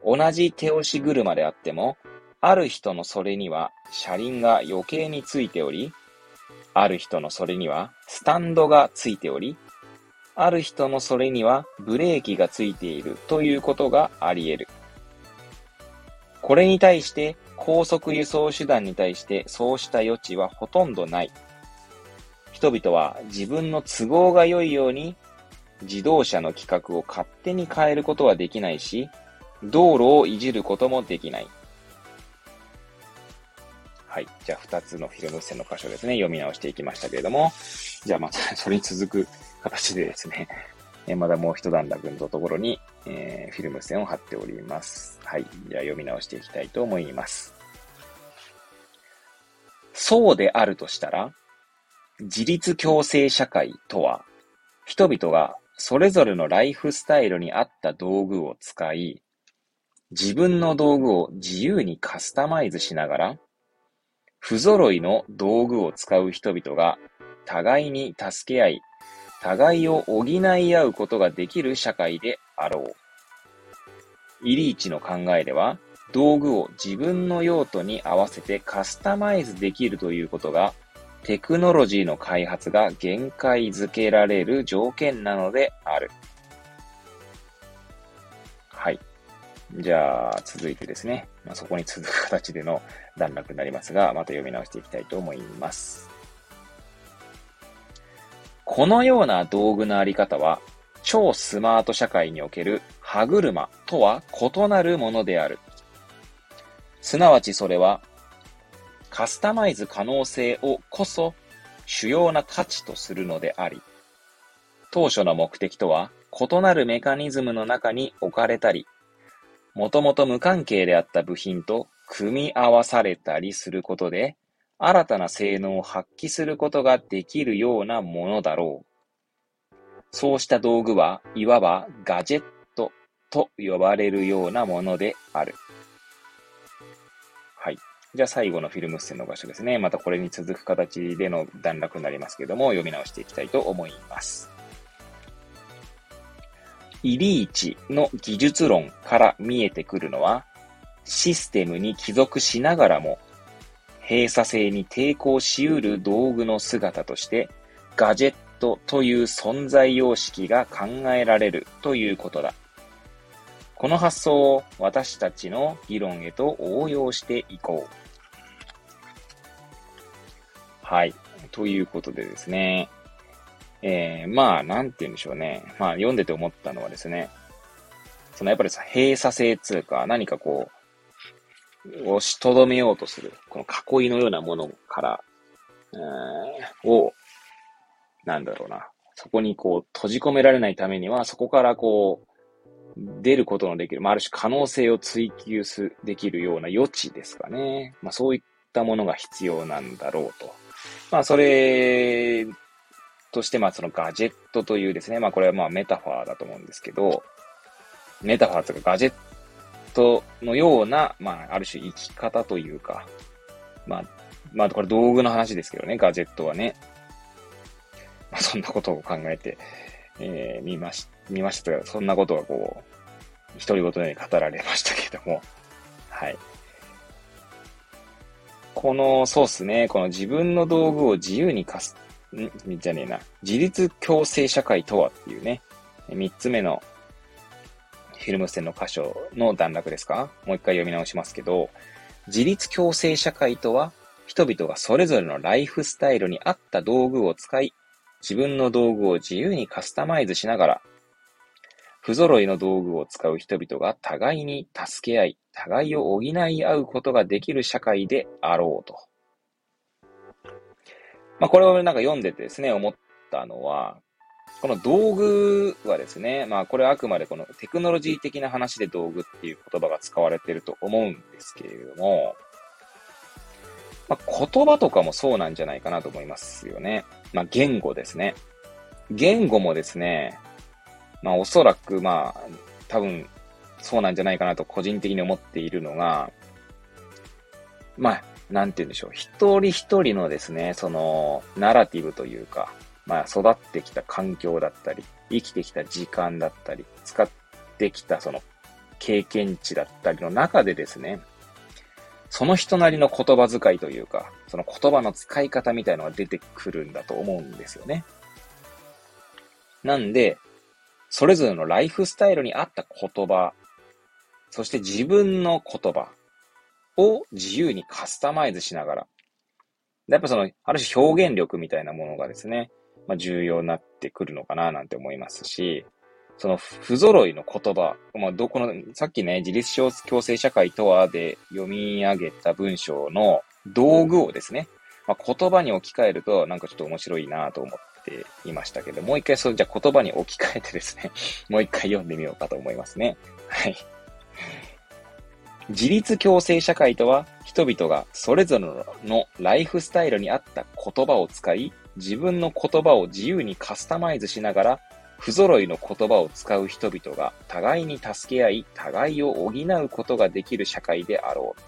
同じ手押し車であっても、ある人のそれには車輪が余計についており、ある人のそれにはスタンドがついており、ある人のそれにはブレーキがついているということがあり得る。これに対して高速輸送手段に対してそうした余地はほとんどない人々は自分の都合が良いように自動車の規格を勝手に変えることはできないし、道路をいじることもできない。はい。じゃあ、二つのフィルム線の箇所ですね、読み直していきましたけれども、じゃあ、ま たそれに続く形でですね、えまだもう一段落のところに、えー、フィルム線を貼っております。はい。じゃあ、読み直していきたいと思います。そうであるとしたら、自立共生社会とは、人々がそれぞれのライフスタイルに合った道具を使い、自分の道具を自由にカスタマイズしながら、不揃いの道具を使う人々が互いに助け合い、互いを補い合うことができる社会であろう。イリーチの考えでは、道具を自分の用途に合わせてカスタマイズできるということがテクノロジーの開発が限界づけられる条件なのである。はい。じゃあ、続いてですね、まあ、そこに続く形での段落になりますが、また読み直していきたいと思います。このような道具のあり方は、超スマート社会における歯車とは異なるものである。すなわちそれはカスタマイズ可能性をこそ主要な価値とするのであり、当初の目的とは異なるメカニズムの中に置かれたり、もともと無関係であった部品と組み合わされたりすることで、新たな性能を発揮することができるようなものだろう。そうした道具は、いわばガジェットと呼ばれるようなものである。はいじゃあ最後のフィルム線の場所ですね。またこれに続く形での段落になりますけども、読み直していきたいと思います。イリーチの技術論から見えてくるのは、システムに帰属しながらも、閉鎖性に抵抗しうる道具の姿として、ガジェットという存在様式が考えられるということだ。この発想を私たちの議論へと応用していこう。はい。ということでですね。えー、まあ、なんて言うんでしょうね。まあ、読んでて思ったのはですね。そのやっぱりさ、閉鎖性つうか、何かこをしとどめようとする、この囲いのようなものから、えー、を、なんだろうな。そこにこう閉じ込められないためには、そこからこう、出ることのできる、まあ、ある種可能性を追求す、できるような余地ですかね。まあ、そういったものが必要なんだろうと。まあ、それとして、まあ、そのガジェットというですね、まあ、これはまあ、メタファーだと思うんですけど、メタファーというかガジェットのような、まあ、ある種生き方というか、まあ、まあ、これ道具の話ですけどね、ガジェットはね。まあ、そんなことを考えて、えー、見まし、見ました、そんなことがこう、独り言のように語られましたけれども、はい。この、そうっすね、この自分の道具を自由に貸す、ん？じゃねえな、自立共生社会とはっていうね、三つ目のフィルム線の箇所の段落ですか？もう一回読み直しますけど、自立共生社会とは、人々がそれぞれのライフスタイルに合った道具を使い、自分の道具を自由にカスタマイズしながら、不揃いの道具を使う人々が互いに助け合い、互いを補い合うことができる社会であろうと。まあ、これをなんか読んでてですね、思ったのは、この道具はですね、まあこれはあくまでこのテクノロジー的な話で道具っていう言葉が使われてると思うんですけれども、まあ、言葉とかもそうなんじゃないかなと思いますよね。まあ、言語ですね。言語もですね、まあ、おそらく、まあ、多分、そうなんじゃないかなと個人的に思っているのが、まあ、なんて言うんでしょう。一人一人のですね、その、ナラティブというか、まあ、育ってきた環境だったり、生きてきた時間だったり、使ってきたその経験値だったりの中でですね、その人なりの言葉遣いというか、その言葉の使い方みたいのが出てくるんだと思うんですよね。なんで、それぞれのライフスタイルに合った言葉、そして自分の言葉を自由にカスタマイズしながら、やっぱその、ある種表現力みたいなものがですね、まあ、重要になってくるのかななんて思いますし、その不揃いの言葉、まあ、どこの、さっきね、自立共生社会とはで読み上げた文章の道具をですね、まあ、言葉に置き換えるとなんかちょっと面白いなと思っていましたけど、もう一回そう、じゃあ言葉に置き換えてですね、もう一回読んでみようかと思いますね。はい。自立共生社会とは、人々がそれぞれのライフスタイルに合った言葉を使い、自分の言葉を自由にカスタマイズしながら不揃いの言葉を使う人々が互いに助け合い、互いを補うことができる社会であろう、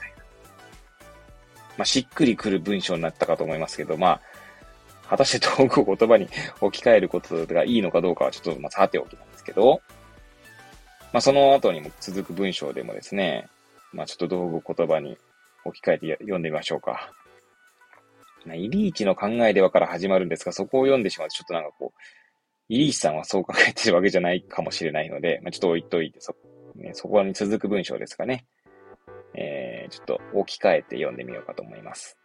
まあ、しっくりくる文章になったかと思いますけど、まあ、果たして道具を言葉に置き換えることがいいのかどうかはちょっと、まあ、さておきなんですけど、まあ、その後にも続く文章でもですね、まあ、ちょっと道具言葉に置き換えて読んでみましょうか。まあ、イリーチの考えではから始まるんですが、そこを読んでしまうと、ちょっとなんかこう、イリーシさんはそう考えてるわけじゃないかもしれないので、まあ、ちょっと置いといて、そ、ね、そこに続く文章ですかね。えー、ちょっと置き換えて読んでみようかと思います。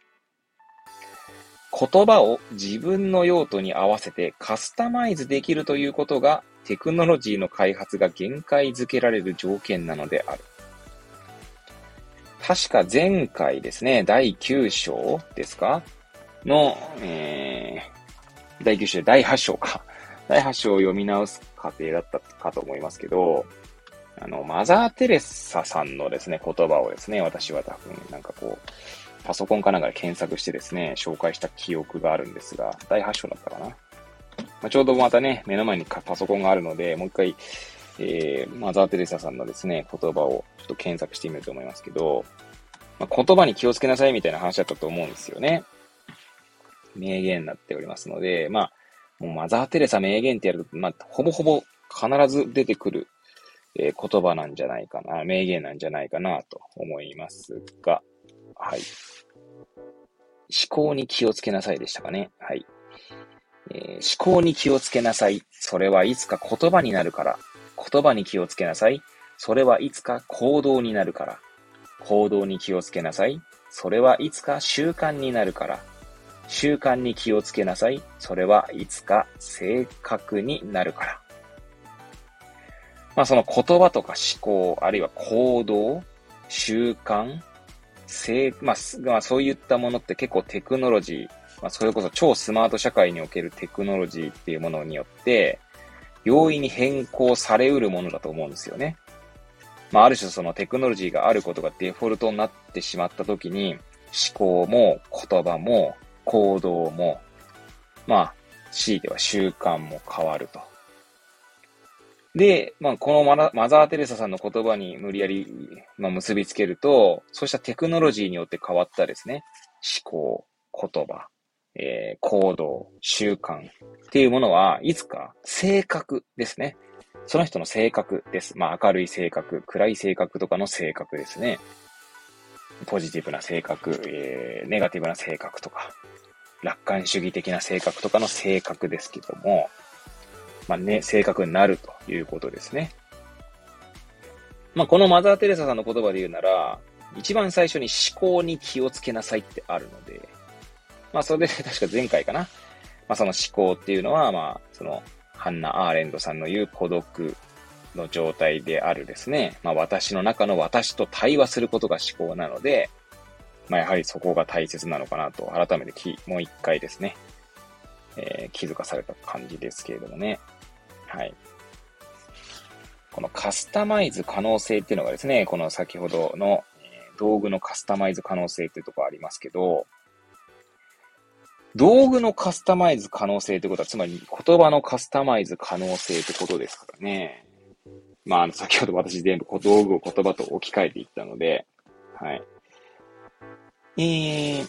言葉を自分の用途に合わせてカスタマイズできるということがテクノロジーの開発が限界づけられる条件なのである。確か前回ですね、第9章ですか？の、えー、第9章、第8章か。第8章を読み直す過程だったかと思いますけど、あの、マザー・テレサさんのですね、言葉をですね、私は多分、なんかこう、パソコンかなんかで検索してですね、紹介した記憶があるんですが、第8章だったかな？まあ、ちょうどまたね、目の前にパソコンがあるので、もう一回、えー、マザー・テレサさんのですね、言葉をちょっと検索してみようと思いますけど、まあ、言葉に気をつけなさいみたいな話だったと思うんですよね。名言になっておりますので、まあ、もうマザー・テレサ名言ってやると、まあ、ほぼほぼ必ず出てくる、えー、言葉なんじゃないかな、名言なんじゃないかなと思いますが、はい。思考に気をつけなさいでしたかね。はい。えー、思考に気をつけなさい。それはいつか言葉になるから。言葉に気をつけなさい。それはいつか行動になるから。行動に気をつけなさい。それはいつか習慣になるから。習慣に気をつけなさい。それはいつか正確になるから。まあその言葉とか思考、あるいは行動、習慣、せまあ、まあ、そういったものって結構テクノロジー、まあ、それこそ超スマート社会におけるテクノロジーっていうものによって、容易に変更されうるものだと思うんですよね。まあ、ある種そのテクノロジーがあることがデフォルトになってしまったときに、思考も言葉も行動も、まあ、強いては習慣も変わると。で、まあ、このママザー・テレサさんの言葉に無理やり、まあ、結びつけると、そうしたテクノロジーによって変わったですね、思考、言葉、えー、行動、習慣っていうものは、いつか性格ですね。その人の性格です。まあ、明るい性格、暗い性格とかの性格ですね。ポジティブな性格、えー、ネガティブな性格とか、楽観主義的な性格とかの性格ですけども、まあね、正確になるということですね。まあ、このマザー・テレサさんの言葉で言うなら、一番最初に思考に気をつけなさいってあるので、まあ、それで 確か前回かな。まあ、その思考っていうのは、まあ、その、ハンナ・アーレンドさんの言う孤独の状態であるですね。まあ、私の中の私と対話することが思考なので、まあ、やはりそこが大切なのかなと、改めてき、もう一回ですね、えー、気づかされた感じですけれどもね。はい。このカスタマイズ可能性っていうのがですね、この先ほどの、え、道具のカスタマイズ可能性っていうところありますけど、道具のカスタマイズ可能性ってことは、つまり言葉のカスタマイズ可能性ってことですからね。まあ、あの、先ほど私全部道具を言葉と置き換えていったので、はい。えー、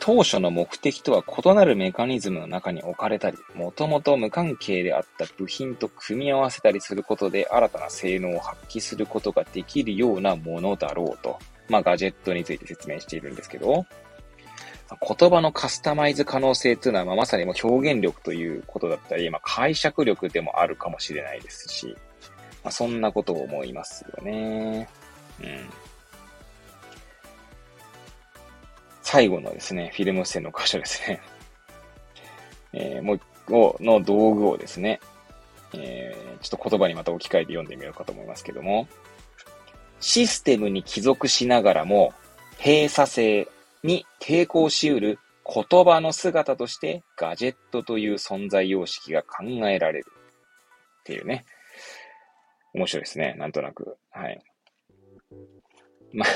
当初の目的とは異なるメカニズムの中に置かれたり、もともと無関係であった部品と組み合わせたりすることで新たな性能を発揮することができるようなものだろうと、まあ、ガジェットについて説明しているんですけど、言葉のカスタマイズ可能性というのは、まあ、まさにもう表現力ということだったり、まあ、解釈力でもあるかもしれないですし、まあ、そんなことを思いますよね。うん。最後のですね、フィルム線の箇所ですね。えー、もう一個、の道具をですね、えー、ちょっと言葉にまた置き換えて読んでみようかと思いますけども、システムに帰属しながらも、閉鎖性に抵抗しうる言葉の姿としてガジェットという存在様式が考えられる。っていうね。面白いですね。なんとなく。はい。まあ、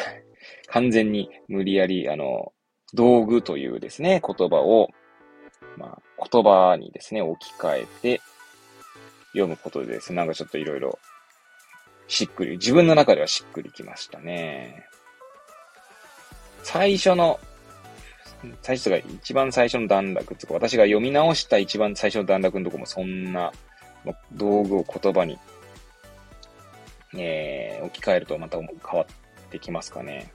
完全に無理やり、あの、道具というですね、言葉を、まあ、言葉にですね、置き換えて読むことでですね、なんかちょっといろいろしっくり、自分の中ではしっくりきましたね。最初の、最初が一番最初の段落つか、私が読み直した一番最初の段落のとこもそんな道具を言葉に、えー、置き換えるとまた変わってきますかね。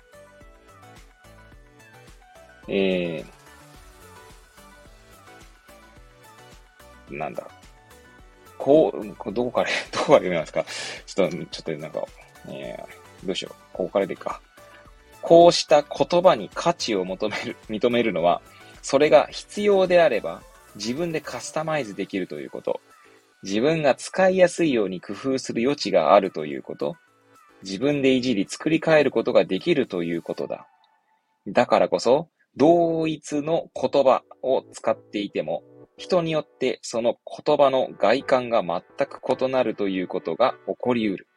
えー、なんだ。こう、どこから、どこから読みますか？ちょっと、ちょっとなんか、えー、どうしよう。ここからでいいか。こうした言葉に価値を求める、認めるのは、それが必要であれば、自分でカスタマイズできるということ。自分が使いやすいように工夫する余地があるということ。自分でいじり作り変えることができるということだ。だからこそ、同一の言葉を使っていても、人によってその言葉の外観が全く異なるということが起こり得る。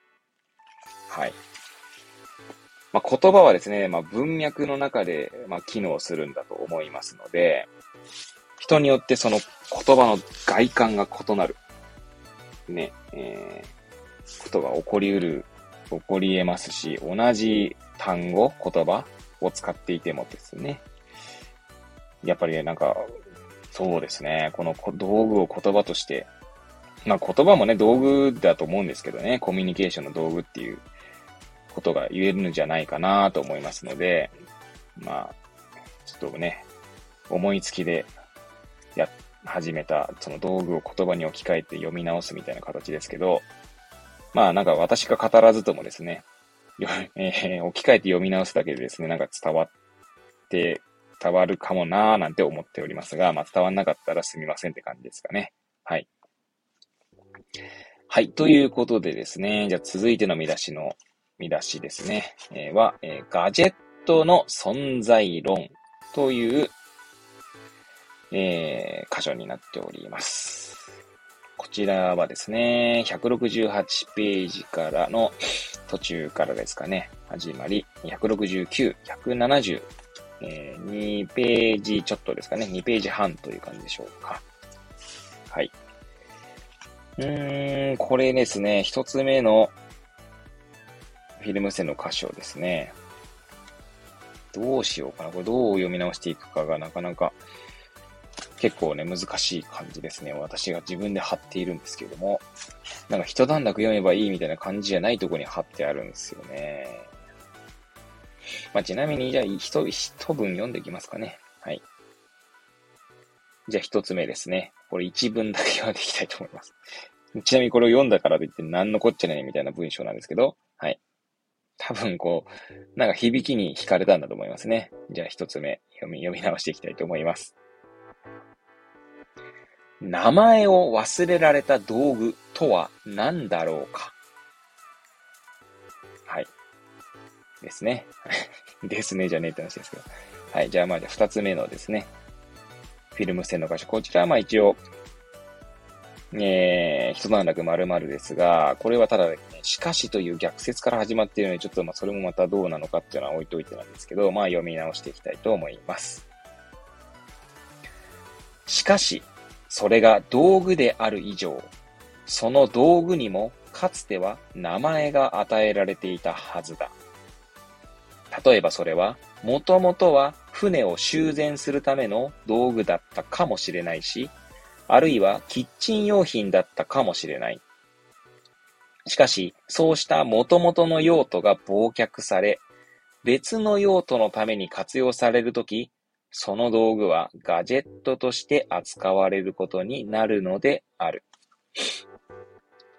はい。まあ、言葉はですね、まあ、文脈の中で、ま、機能するんだと思いますので、人によってその言葉の外観が異なる。ね、えー、ことが起こり得る、起こり得ますし、同じ単語、言葉を使っていてもですね、やっぱりね、なんか、そうですね、この道具を言葉として、まあ言葉もね、道具だと思うんですけどね、コミュニケーションの道具っていうことが言えるんじゃないかなと思いますので、まあ、ちょっとね、思いつきでや、始めた、その道具を言葉に置き換えて読み直すみたいな形ですけど、まあなんか私が語らずともですね、えー、置き換えて読み直すだけでですね、なんか伝わって伝わるかもなーなんて思っておりますが、まあ、伝わんなかったらすみませんって感じですかね。はい。はい。ということでですね、じゃあ続いての見出しの見出しですね、えー、は、えー、ガジェットの存在論という、えー、箇所になっております。こちらはですね、168ページからの途中からですかね、始まり、169、170、えー、2ページちょっとですかね、2ページ半という感じでしょうか。はい。うーん、これですね、一つ目のフィルム線の箇所ですね。どうしようかな。これどう読み直していくかがなかなか結構ね、難しい感じですね。私が自分で貼っているんですけども。なんか一段落読めばいいみたいな感じじゃないとこに貼ってあるんですよね。まあ、ちなみに、じゃあ一、一文読んでいきますかね。はい。じゃあ一つ目ですね。これ一文だけ読んでいきたいと思います。ちなみにこれを読んだからといって何のこっちゃねみたいな文章なんですけど、はい。多分こう、なんか響きに惹かれたんだと思いますね。じゃあ一つ目、読み、読み直していきたいと思います。名前を忘れられた道具とは何だろうか？ですね。ですね、じゃねえって話ですけど。はい。じゃあまあ、じゃあ二つ目のですね。フィルム線の箇所。こちらはまあ一応、えー、一段落〇〇ですが、これはただ、ね、しかしという逆説から始まっているので、ちょっとまあそれもまたどうなのかっていうのは置いといてなんですけど、まあ読み直していきたいと思います。しかし、それが道具である以上、その道具にもかつては名前が与えられていたはずだ。例えばそれは、もともとは船を修繕するための道具だったかもしれないし、あるいはキッチン用品だったかもしれない。しかし、そうした元々の用途が忘却され、別の用途のために活用されるとき、その道具はガジェットとして扱われることになるのである。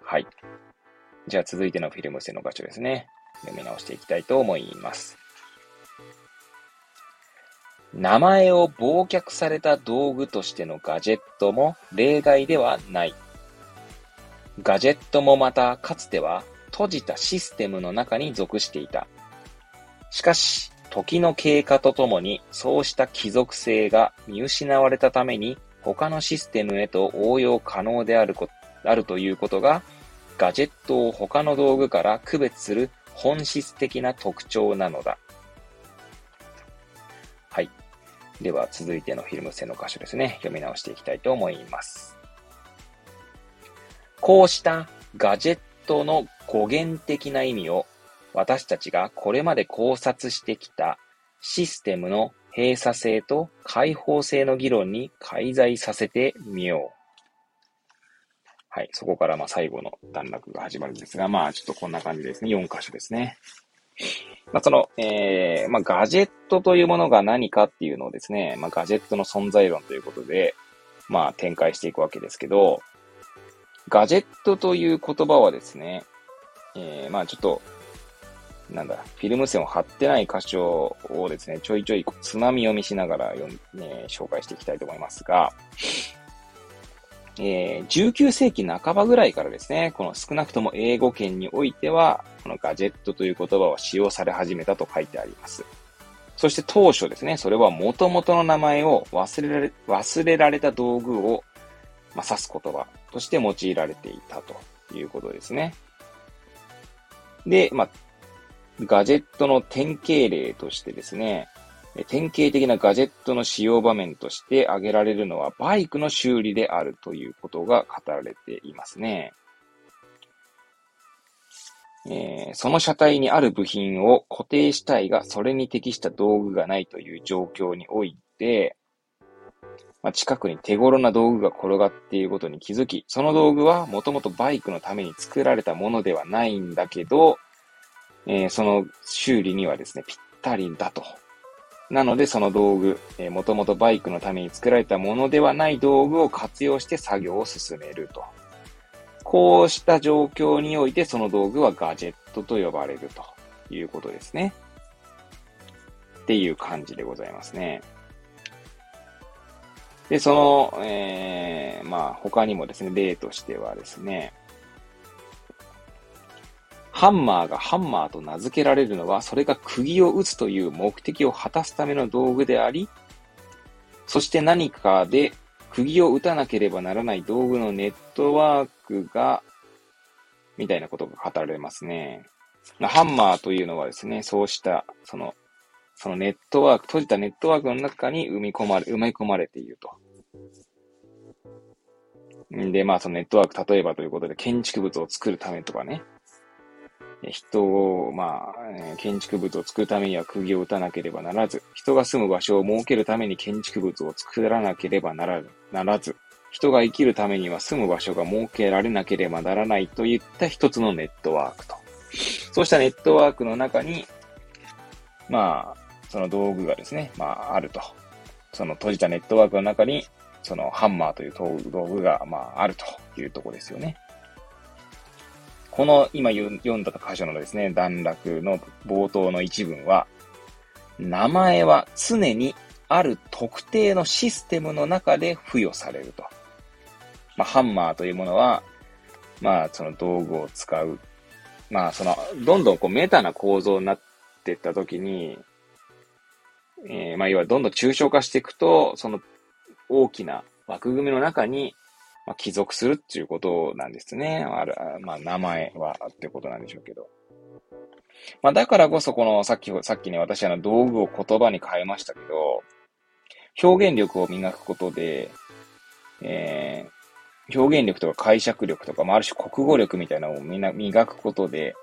はい。じゃあ続いてのフィルム線の場所ですね。読み直していきたいと思います。名前を忘却された道具としてのガジェットも例外ではない。ガジェットもまたかつては閉じたシステムの中に属していた。しかし、時の経過とともにそうした貴族性が見失われたために他のシステムへと応用可能であるこあるということがガジェットを他の道具から区別する本質的な特徴なのだ。では続いてのフィルム線の箇所ですね。読み直していきたいと思います。こうしたガジェットの語源的な意味を私たちがこれまで考察してきたシステムの閉鎖性と開放性の議論に介在させてみよう。はい。そこからまあ最後の段落が始まるんですが、まあちょっとこんな感じですね。4箇所ですね。まあ、その、えー、まあ、ガジェットというものが何かっていうのをですね、まあ、ガジェットの存在論ということで、まあ、展開していくわけですけど、ガジェットという言葉はですね、えー、まあ、ちょっと、なんだ、フィルム線を貼ってない箇所をですね、ちょいちょいつまみ読みしながら読ん、ね、紹介していきたいと思いますが、えー、19世紀半ばぐらいからですね、この少なくとも英語圏においては、このガジェットという言葉は使用され始めたと書いてあります。そして当初ですね、それは元々の名前を忘れられ、忘れられた道具を、まあ、指す言葉として用いられていたということですね。で、まあ、ガジェットの典型例としてですね、典型的なガジェットの使用場面として挙げられるのはバイクの修理であるということが語られていますね。えー、その車体にある部品を固定したいが、それに適した道具がないという状況において、まあ、近くに手頃な道具が転がっていることに気づき、その道具はもともとバイクのために作られたものではないんだけど、えー、その修理にはですね、ぴったりだとなので、その道具、えー、もともとバイクのために作られたものではない道具を活用して作業を進めると。こうした状況において、その道具はガジェットと呼ばれるということですね。っていう感じでございますね。で、その、えー、まあ、他にもですね、例としてはですね、ハンマーがハンマーと名付けられるのは、それが釘を打つという目的を果たすための道具であり、そして何かで釘を打たなければならない道具のネットワークが、みたいなことが語られますね。ハンマーというのはですね、そうした、その、そのネットワーク、閉じたネットワークの中に埋め込まれ、埋め込まれていると。で、まあ、そのネットワーク、例えばということで、建築物を作るためとかね。人を、まあ、建築物を作るためには釘を打たなければならず、人が住む場所を設けるために建築物を作らなければならならず、人が生きるためには住む場所が設けられなければならないといった一つのネットワークと。そうしたネットワークの中に、まあ、その道具がですね、まあ、あると。その閉じたネットワークの中に、そのハンマーという道具が、まあ、あるというところですよね。この今読んだ箇所のですね、段落の冒頭の一文は、名前は常にある特定のシステムの中で付与されると。まあ、ハンマーというものは、まあ、その道具を使う。まあ、その、どんどんこうメタな構造になっていったときに、えー、まあ、要はどんどん抽象化していくと、その大きな枠組みの中にまあ、帰属するっていうことなんですね。ある、まあ、名前はってことなんでしょうけど。まあ、だからこそ、この、さっき、さっきね、私あの、道具を言葉に変えましたけど、表現力を磨くことで、えー、表現力とか解釈力とか、まあ、ある種国語力みたいなのをみんな磨くことで、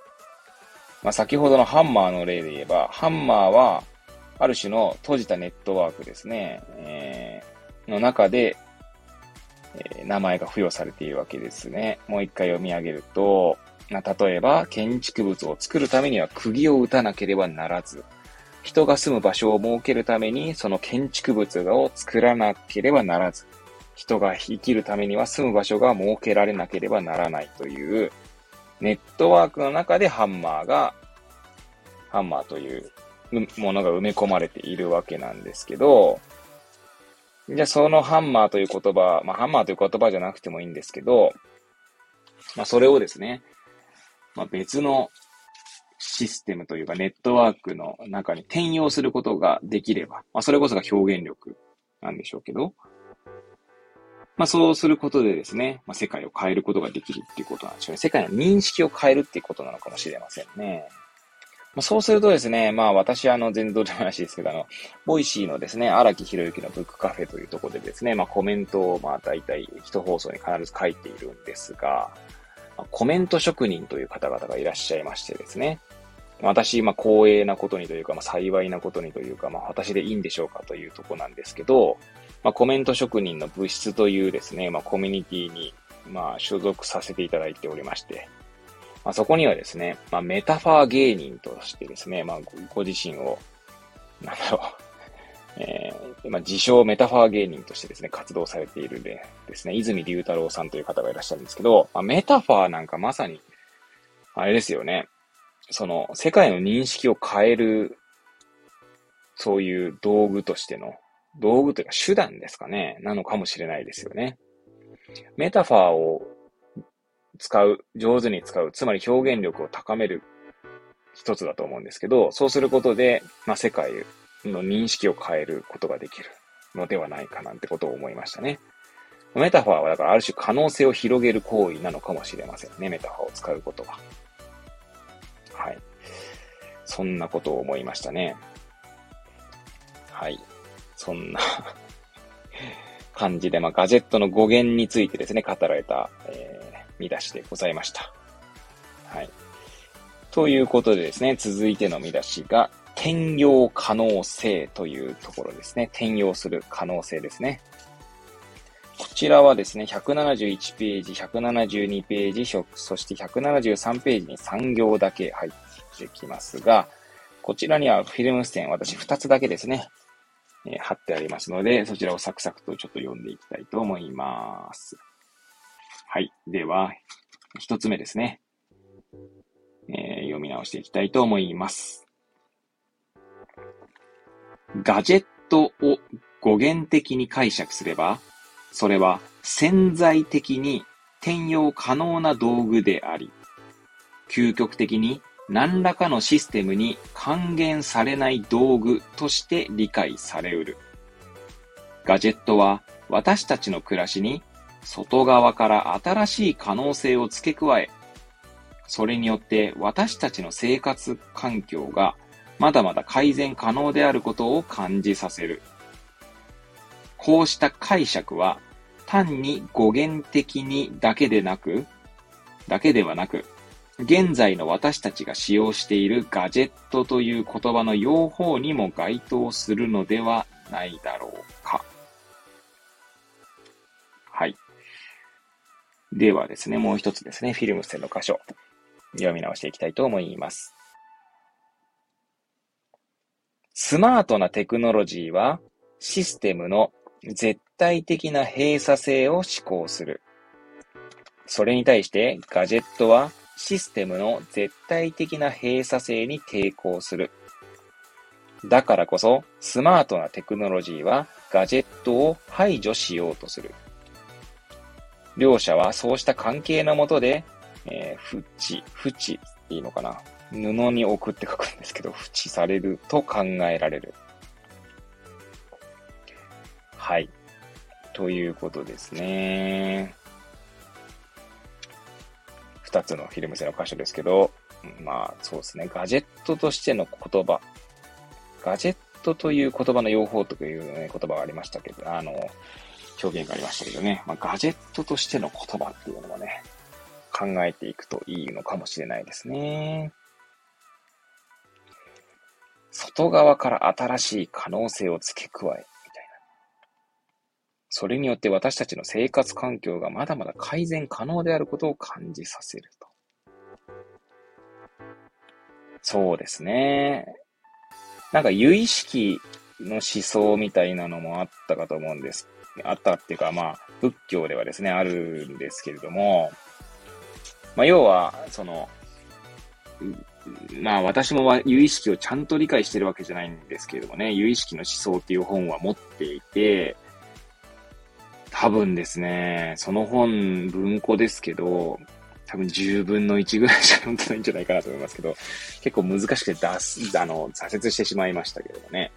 まあ、先ほどのハンマーの例で言えば、ハンマーは、ある種の閉じたネットワークですね、えー、の中で、えー、名前が付与されているわけですね。もう一回読み上げると、ま例えば、建築物を作るためには釘を打たなければならず、人が住む場所を設けるためにその建築物を作らなければならず、人が生きるためには住む場所が設けられなければならないという、ネットワークの中でハンマーが、ハンマーというものが埋め込まれているわけなんですけど、じゃあそのハンマーという言葉、まあハンマーという言葉じゃなくてもいいんですけど、まあそれをですね、まあ別のシステムというかネットワークの中に転用することができれば、まあそれこそが表現力なんでしょうけど、まあそうすることでですね、まあ世界を変えることができるっていうことなんでしょうね。世界の認識を変えるっていうことなのかもしれませんね。ま、そうするとですね、まあ私はあの全然どうでもないですけど、あの、ボイシーのですね、荒木博之のブックカフェというところでですね、まあコメントをまあ大体一放送に必ず書いているんですが、ま、コメント職人という方々がいらっしゃいましてですね、私、まあ光栄なことにというか、まあ幸いなことにというか、まあ私でいいんでしょうかというところなんですけど、まあコメント職人の物質というですね、まあコミュニティにまあ所属させていただいておりまして、まあ、そこにはですね、まあ、メタファー芸人としてですね、まあ、ご自身を、なんだろう、えー、まあ、自称メタファー芸人としてですね、活動されているでですね、泉龍太郎さんという方がいらっしゃるんですけど、まあ、メタファーなんかまさに、あれですよね、その、世界の認識を変える、そういう道具としての、道具というか手段ですかね、なのかもしれないですよね。メタファーを使う、上手に使う、つまり表現力を高める一つだと思うんですけど、そうすることで、まあ、世界の認識を変えることができるのではないかなんてことを思いましたね。メタファーはだからある種可能性を広げる行為なのかもしれませんね。メタファーを使うことは。はい。そんなことを思いましたね。はい。そんな 感じで、まあ、ガジェットの語源についてですね、語られた、え見出しでございました。はい。ということでですね、続いての見出しが、転用可能性というところですね。転用する可能性ですね。こちらはですね、171ページ、172ページ、そして173ページに3行だけ入ってきますが、こちらにはフィルム線、私2つだけですね、え、貼ってありますので、そちらをサクサクとちょっと読んでいきたいと思います。はい。では、一つ目ですね。えー、読み直していきたいと思います。ガジェットを語源的に解釈すれば、それは潜在的に転用可能な道具であり、究極的に何らかのシステムに還元されない道具として理解されうる。ガジェットは私たちの暮らしに外側から新しい可能性を付け加え、それによって私たちの生活環境がまだまだ改善可能であることを感じさせる。こうした解釈は単に語源的にだけでなく、だけではなく、現在の私たちが使用しているガジェットという言葉の用法にも該当するのではないだろうではですね、もう一つですね、フィルム線の箇所、読み直していきたいと思います。スマートなテクノロジーはシステムの絶対的な閉鎖性を施行する。それに対してガジェットはシステムの絶対的な閉鎖性に抵抗する。だからこそ、スマートなテクノロジーはガジェットを排除しようとする。両者はそうした関係のもとで、えー、ふち、ふち、いいのかな布に置くって書くんですけど、縁されると考えられる。はい。ということですね。二つのフィルム製の箇所ですけど、まあそうですね。ガジェットとしての言葉。ガジェットという言葉の用法という、ね、言葉がありましたけど、あの、表現がありましたけどね。まあ、ガジェットとしての言葉っていうのもね、考えていくといいのかもしれないですね。外側から新しい可能性を付け加え、みたいなそれによって私たちの生活環境がまだまだ改善可能であることを感じさせると。そうですね。なんか有意識の思想みたいなのもあったかと思うんです。あったっていうか、まあ、仏教ではですね、あるんですけれども、まあ、要は、その、まあ私も有意識をちゃんと理解してるわけじゃないんですけれどもね、有意識の思想っていう本は持っていて、多分ですね、その本、文庫ですけど、多分10分の1ぐらいしか読んでないんじゃないかなと思いますけど、結構難しくて出す、あの、挫折してしまいましたけれどもね。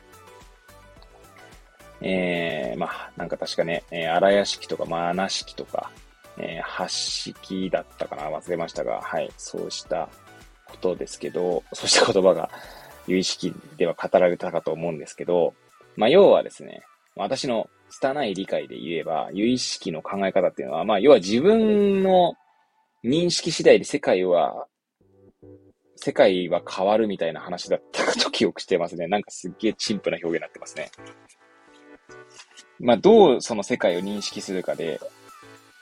えー、まあ、なんか確かね、えー、荒屋敷とか、まあ、穴式とか、えー、八式だったかな忘れましたが、はい、そうしたことですけど、そうした言葉が有意識では語られたかと思うんですけど、まあ、要はですね、私の拙い理解で言えば、有意識の考え方っていうのは、まあ、要は自分の認識次第で世界は、世界は変わるみたいな話だったかと記憶してますね。なんかすっげえ陳腐な表現になってますね。まあ、どうその世界を認識するかで、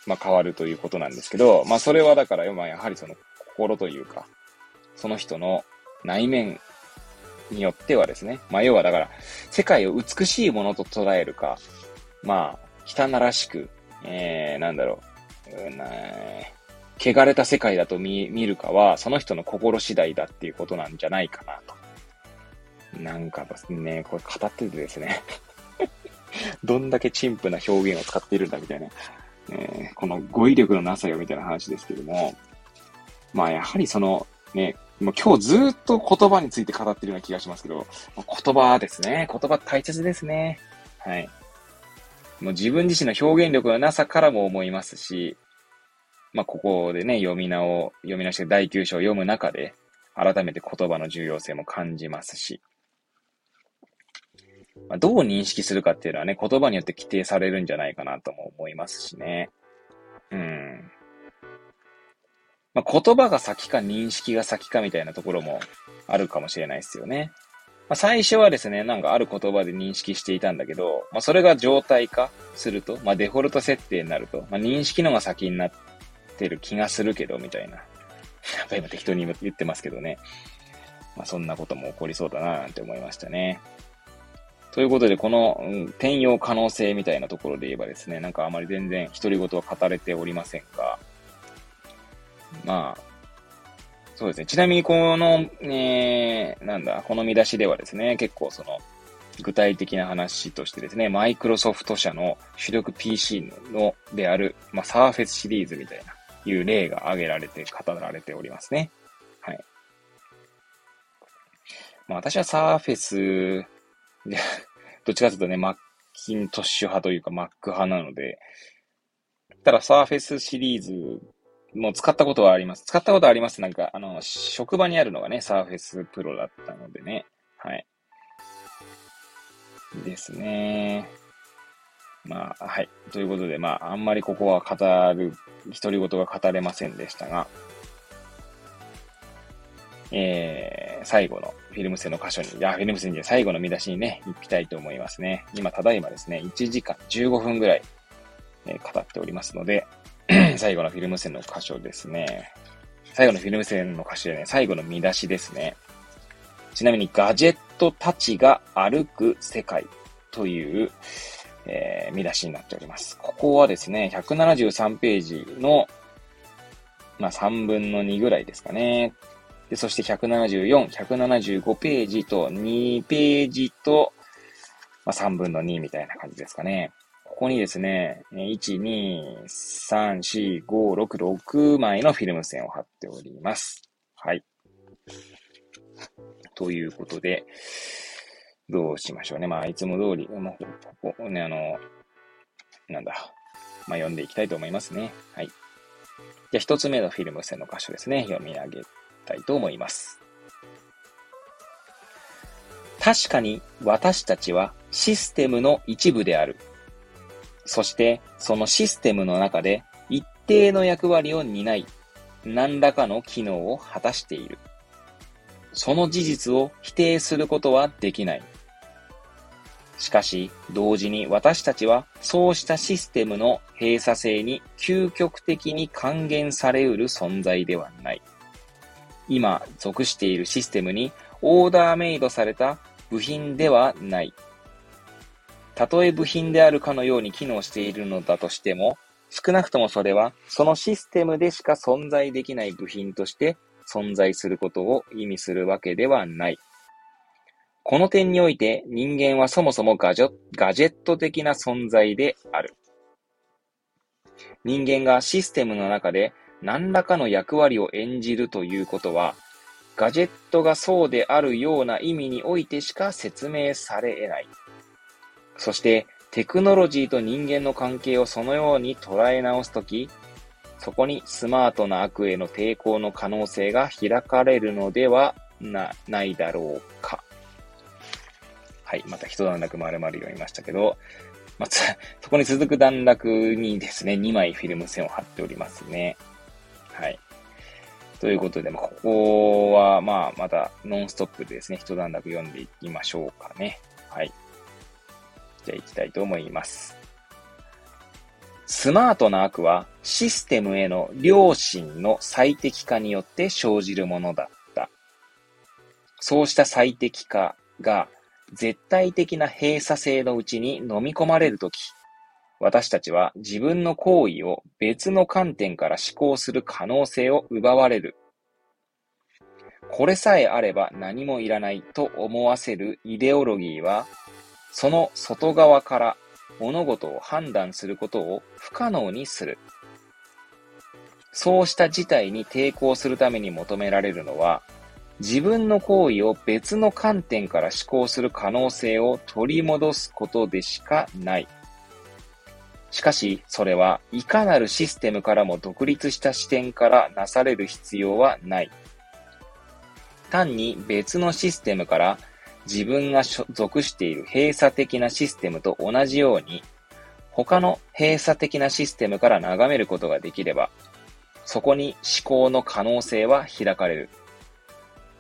まあ、変わるということなんですけど、まあ、それはだから、まあ、やはりその心というか、その人の内面によってはですね、まあ、要はだから、世界を美しいものと捉えるか、まあ、汚らしく、えー、なんだろう、うな汚れた世界だと見見るかは、その人の心次第だっていうことなんじゃないかなと。なんかですね、これ語っててですね どんだけ陳腐な表現を使っているんだみたいな、えー、この語彙力のなさよみたいな話ですけども、まあやはりそのね、もう今日ずっと言葉について語ってるような気がしますけど、言葉ですね。言葉大切ですね。はい。もう自分自身の表現力のなさからも思いますし、まあ、ここでね、読み直、読み直して第9章を読む中で、改めて言葉の重要性も感じますし、まあ、どう認識するかっていうのはね、言葉によって規定されるんじゃないかなとも思いますしね。うん。まあ、言葉が先か認識が先かみたいなところもあるかもしれないですよね。まあ、最初はですね、なんかある言葉で認識していたんだけど、まあ、それが状態化すると、まあ、デフォルト設定になると、まあ、認識のが先になってる気がするけど、みたいな。やっぱ今適当に言ってますけどね。まあ、そんなことも起こりそうだな、なんて思いましたね。ということで、この、うん、転用可能性みたいなところで言えばですね、なんかあまり全然独り言は語れておりませんが、まあ、そうですね。ちなみにこの、えー、なんだ、この見出しではですね、結構その、具体的な話としてですね、マイクロソフト社の主力 PC のである、まあ、サーフェスシリーズみたいな、いう例が挙げられて、語られておりますね。はいまあ私はサーフェス、どっちかというとね、マッキントッシュ派というか Mac 派なので、ただサーフェスシリーズも使ったことはあります。使ったことはあります。なんか、あの、職場にあるのがね、サーフェスプロだったのでね。はい。ですね。まあ、はい。ということで、まあ、あんまりここは語る、独り言が語れませんでしたが、えー、最後のフィルム線の箇所に、いや、フィルム線で最後の見出しにね、行きたいと思いますね。今、ただいまですね、1時間15分ぐらい、えー、語っておりますので、最後のフィルム線の箇所ですね。最後のフィルム線の箇所でね、最後の見出しですね。ちなみに、ガジェットたちが歩く世界という、えー、見出しになっております。ここはですね、173ページの、まあ、3分の2ぐらいですかね。で、そして174、175ページと2ページと、まあ、3分の2みたいな感じですかね。ここにですね、1、2、3、4、5、6、6枚のフィルム線を貼っております。はい。ということで、どうしましょうね。まあ、いつも通り、もう、ここね、あの、なんだ。まあ、読んでいきたいと思いますね。はい。じゃあ、一つ目のフィルム線の箇所ですね。読み上げたいと思います。確かに私たちはシステムの一部である。そしてそのシステムの中で一定の役割を担い、何らかの機能を果たしている。その事実を否定することはできない。しかし、同時に私たちはそうしたシステムの閉鎖性に究極的に還元されうる存在ではない。今属しているシステムにオーダーメイドされた部品ではない。たとえ部品であるかのように機能しているのだとしても、少なくともそれはそのシステムでしか存在できない部品として存在することを意味するわけではない。この点において人間はそもそもガジェット的な存在である。人間がシステムの中で何らかの役割を演じるということは、ガジェットがそうであるような意味においてしか説明され得ない。そして、テクノロジーと人間の関係をそのように捉え直すとき、そこにスマートな悪への抵抗の可能性が開かれるのではな、ないだろうか。はい。また一段落丸々読みましたけど、まず、そこに続く段落にですね、2枚フィルム線を貼っておりますね。はい。ということで、ま、ここは、まあ、また、ノンストップでですね、一段落読んでいきましょうかね。はい。じゃあ、行きたいと思います。スマートな悪は、システムへの良心の最適化によって生じるものだった。そうした最適化が、絶対的な閉鎖性のうちに飲み込まれるとき、私たちは自分の行為を別の観点から思考する可能性を奪われる。これさえあれば何もいらないと思わせるイデオロギーは、その外側から物事を判断することを不可能にする。そうした事態に抵抗するために求められるのは、自分の行為を別の観点から思考する可能性を取り戻すことでしかない。しかし、それはいかなるシステムからも独立した視点からなされる必要はない。単に別のシステムから自分が属している閉鎖的なシステムと同じように、他の閉鎖的なシステムから眺めることができれば、そこに思考の可能性は開かれる。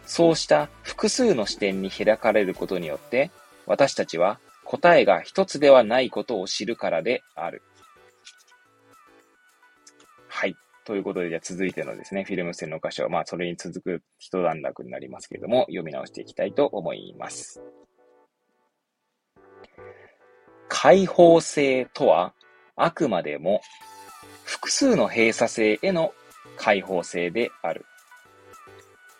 そうした複数の視点に開かれることによって、私たちは答えが一つではないことを知るからである。はい。ということで、じゃあ続いてのですね、フィルム線の箇所、まあ、それに続く一段落になりますけれども、読み直していきたいと思います。開放性とは、あくまでも複数の閉鎖性への開放性である。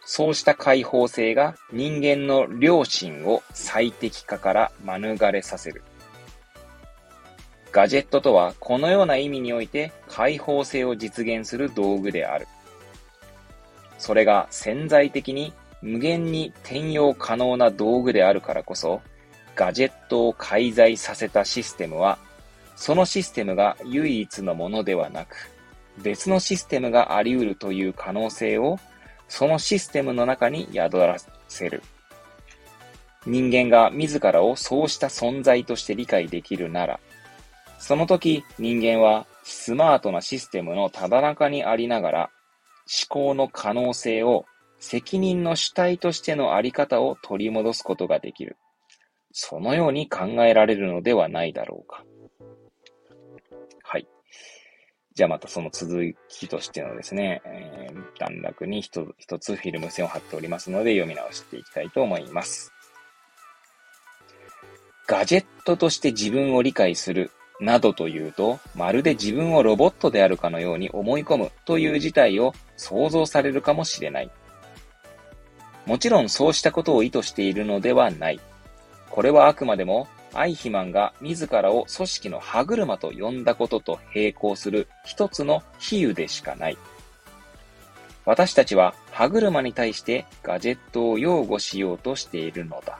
そうした開放性が人間の良心を最適化から免れさせる。ガジェットとはこのような意味において開放性を実現する道具である。それが潜在的に無限に転用可能な道具であるからこそ、ガジェットを介在させたシステムは、そのシステムが唯一のものではなく、別のシステムがあり得るという可能性を、そのシステムの中に宿らせる。人間が自らをそうした存在として理解できるなら、その時人間はスマートなシステムのただ中にありながら、思考の可能性を責任の主体としてのあり方を取り戻すことができる。そのように考えられるのではないだろうか。じゃあまたその続きとしてのですね、えー、段落に一つフィルム線を貼っておりますので読み直していきたいと思います。ガジェットとして自分を理解するなどというと、まるで自分をロボットであるかのように思い込むという事態を想像されるかもしれない。もちろんそうしたことを意図しているのではない。これはあくまでもアイヒマンが自らを組織の歯車と呼んだことと並行する一つの比喩でしかない。私たちは歯車に対してガジェットを擁護しようとしているのだ。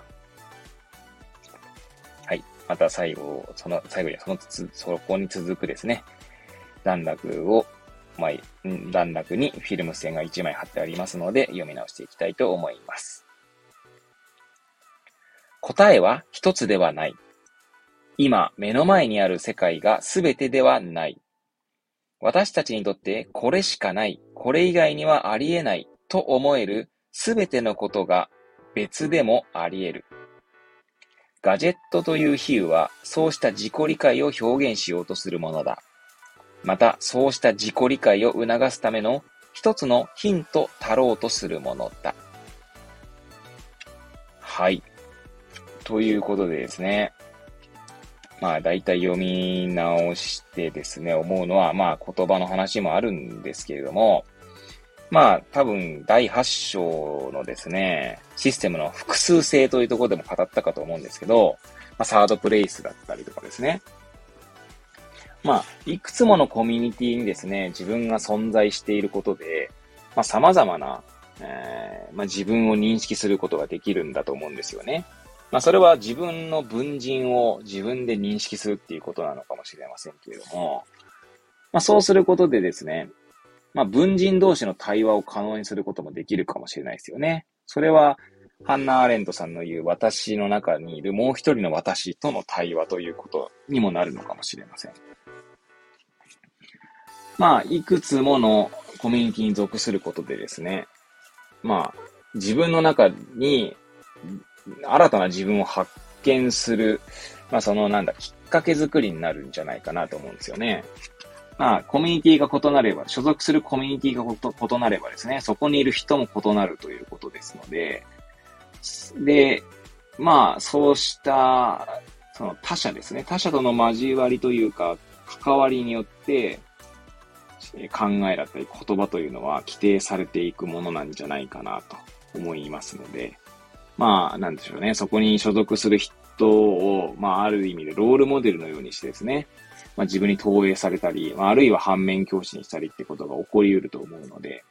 はいまた最後、その、最後にそのつ、そこに続くですね、段落を、まあ、段落にフィルム線が1枚貼ってありますので、読み直していきたいと思います。答えは一つではない。今、目の前にある世界が全てではない。私たちにとってこれしかない、これ以外にはありえないと思える全てのことが別でもあり得る。ガジェットという比喩は、そうした自己理解を表現しようとするものだ。また、そうした自己理解を促すための一つのヒントたろうとするものだ。はい。ということでですね。まあ、大体読み直してですね、思うのは、まあ、言葉の話もあるんですけれども、まあ、多分、第8章のですね、システムの複数性というところでも語ったかと思うんですけど、まあ、サードプレイスだったりとかですね。まあ、いくつものコミュニティにですね、自分が存在していることで、まあ、様々な、えー、まあ、自分を認識することができるんだと思うんですよね。まあ、それは自分の文人を自分で認識するっていうことなのかもしれませんけれども、まあ、そうすることでですね、まあ、文人同士の対話を可能にすることもできるかもしれないですよね。それは、ハンナ・アレントさんの言う私の中にいるもう一人の私との対話ということにもなるのかもしれません。まあ、いくつものコミュニティに属することでですね、まあ、自分の中に新たな自分を発見する、まあ、そのなんだ、きっかけ作りになるんじゃないかなと思うんですよね。まあ、コミュニティが異なれば、所属するコミュニティが異なればですね、そこにいる人も異なるということですので、で、まあ、そうした、その他者ですね、他者との交わりというか、関わりによって、考えだったり言葉というのは規定されていくものなんじゃないかなと思いますので、まあ、なんでしょうね、そこに所属する人を、まあ、ある意味でロールモデルのようにしてですね、まあ、自分に投影されたり、まあ、あるいは反面教師にしたりってことが起こり得ると思うので、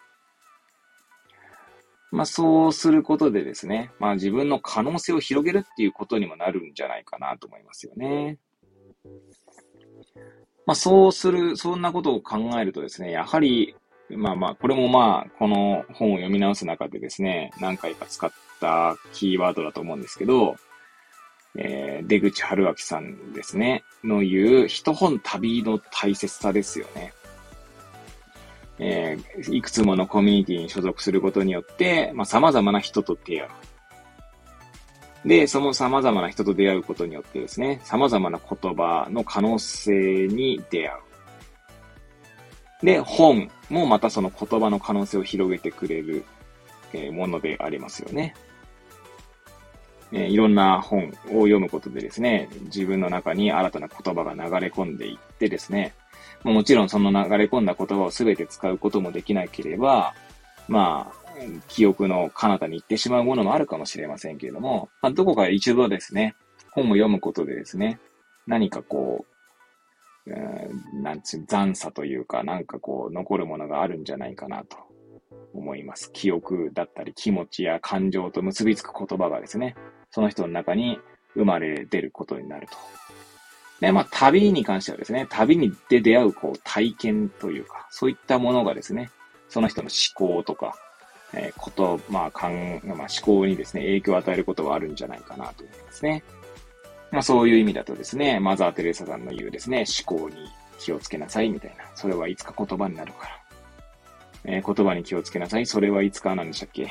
まあ、そうすることでですね、まあ、自分の可能性を広げるっていうことにもなるんじゃないかなと思いますよね。まあ、そうする、そんなことを考えるとですね、やはり、まあまあ、これもまあ、この本を読み直す中でですね、何回か使ったキーワードだと思うんですけど、えー、出口春明さんですね、の言う、一本旅の大切さですよね。えー、いくつものコミュニティに所属することによって、まあ、様々な人と出会う。で、その様々な人と出会うことによってですね、様々な言葉の可能性に出会う。で、本もまたその言葉の可能性を広げてくれる、えー、ものでありますよね。えいろんな本を読むことでですね、自分の中に新たな言葉が流れ込んでいってですね、もちろんその流れ込んだ言葉を全て使うこともできなければ、まあ、記憶の彼方に行ってしまうものもあるかもしれませんけれども、まあ、どこか一度ですね、本を読むことでですね、何かこう、うん、なんつう、残差というか、なんかこう、残るものがあるんじゃないかなと思います。記憶だったり気持ちや感情と結びつく言葉がですね、その人の中に生まれ出ることになると。で、まあ、旅に関してはですね、旅にで出会う、こう、体験というか、そういったものがですね、その人の思考とか、えー、こと、まあ、かん、まあ、思考にですね、影響を与えることはあるんじゃないかなと思いますね。まあ、そういう意味だとですね、マザー・テレサさんの言うですね、思考に気をつけなさいみたいな。それはいつか言葉になるから。えー、言葉に気をつけなさい。それはいつかなんでしたっけ？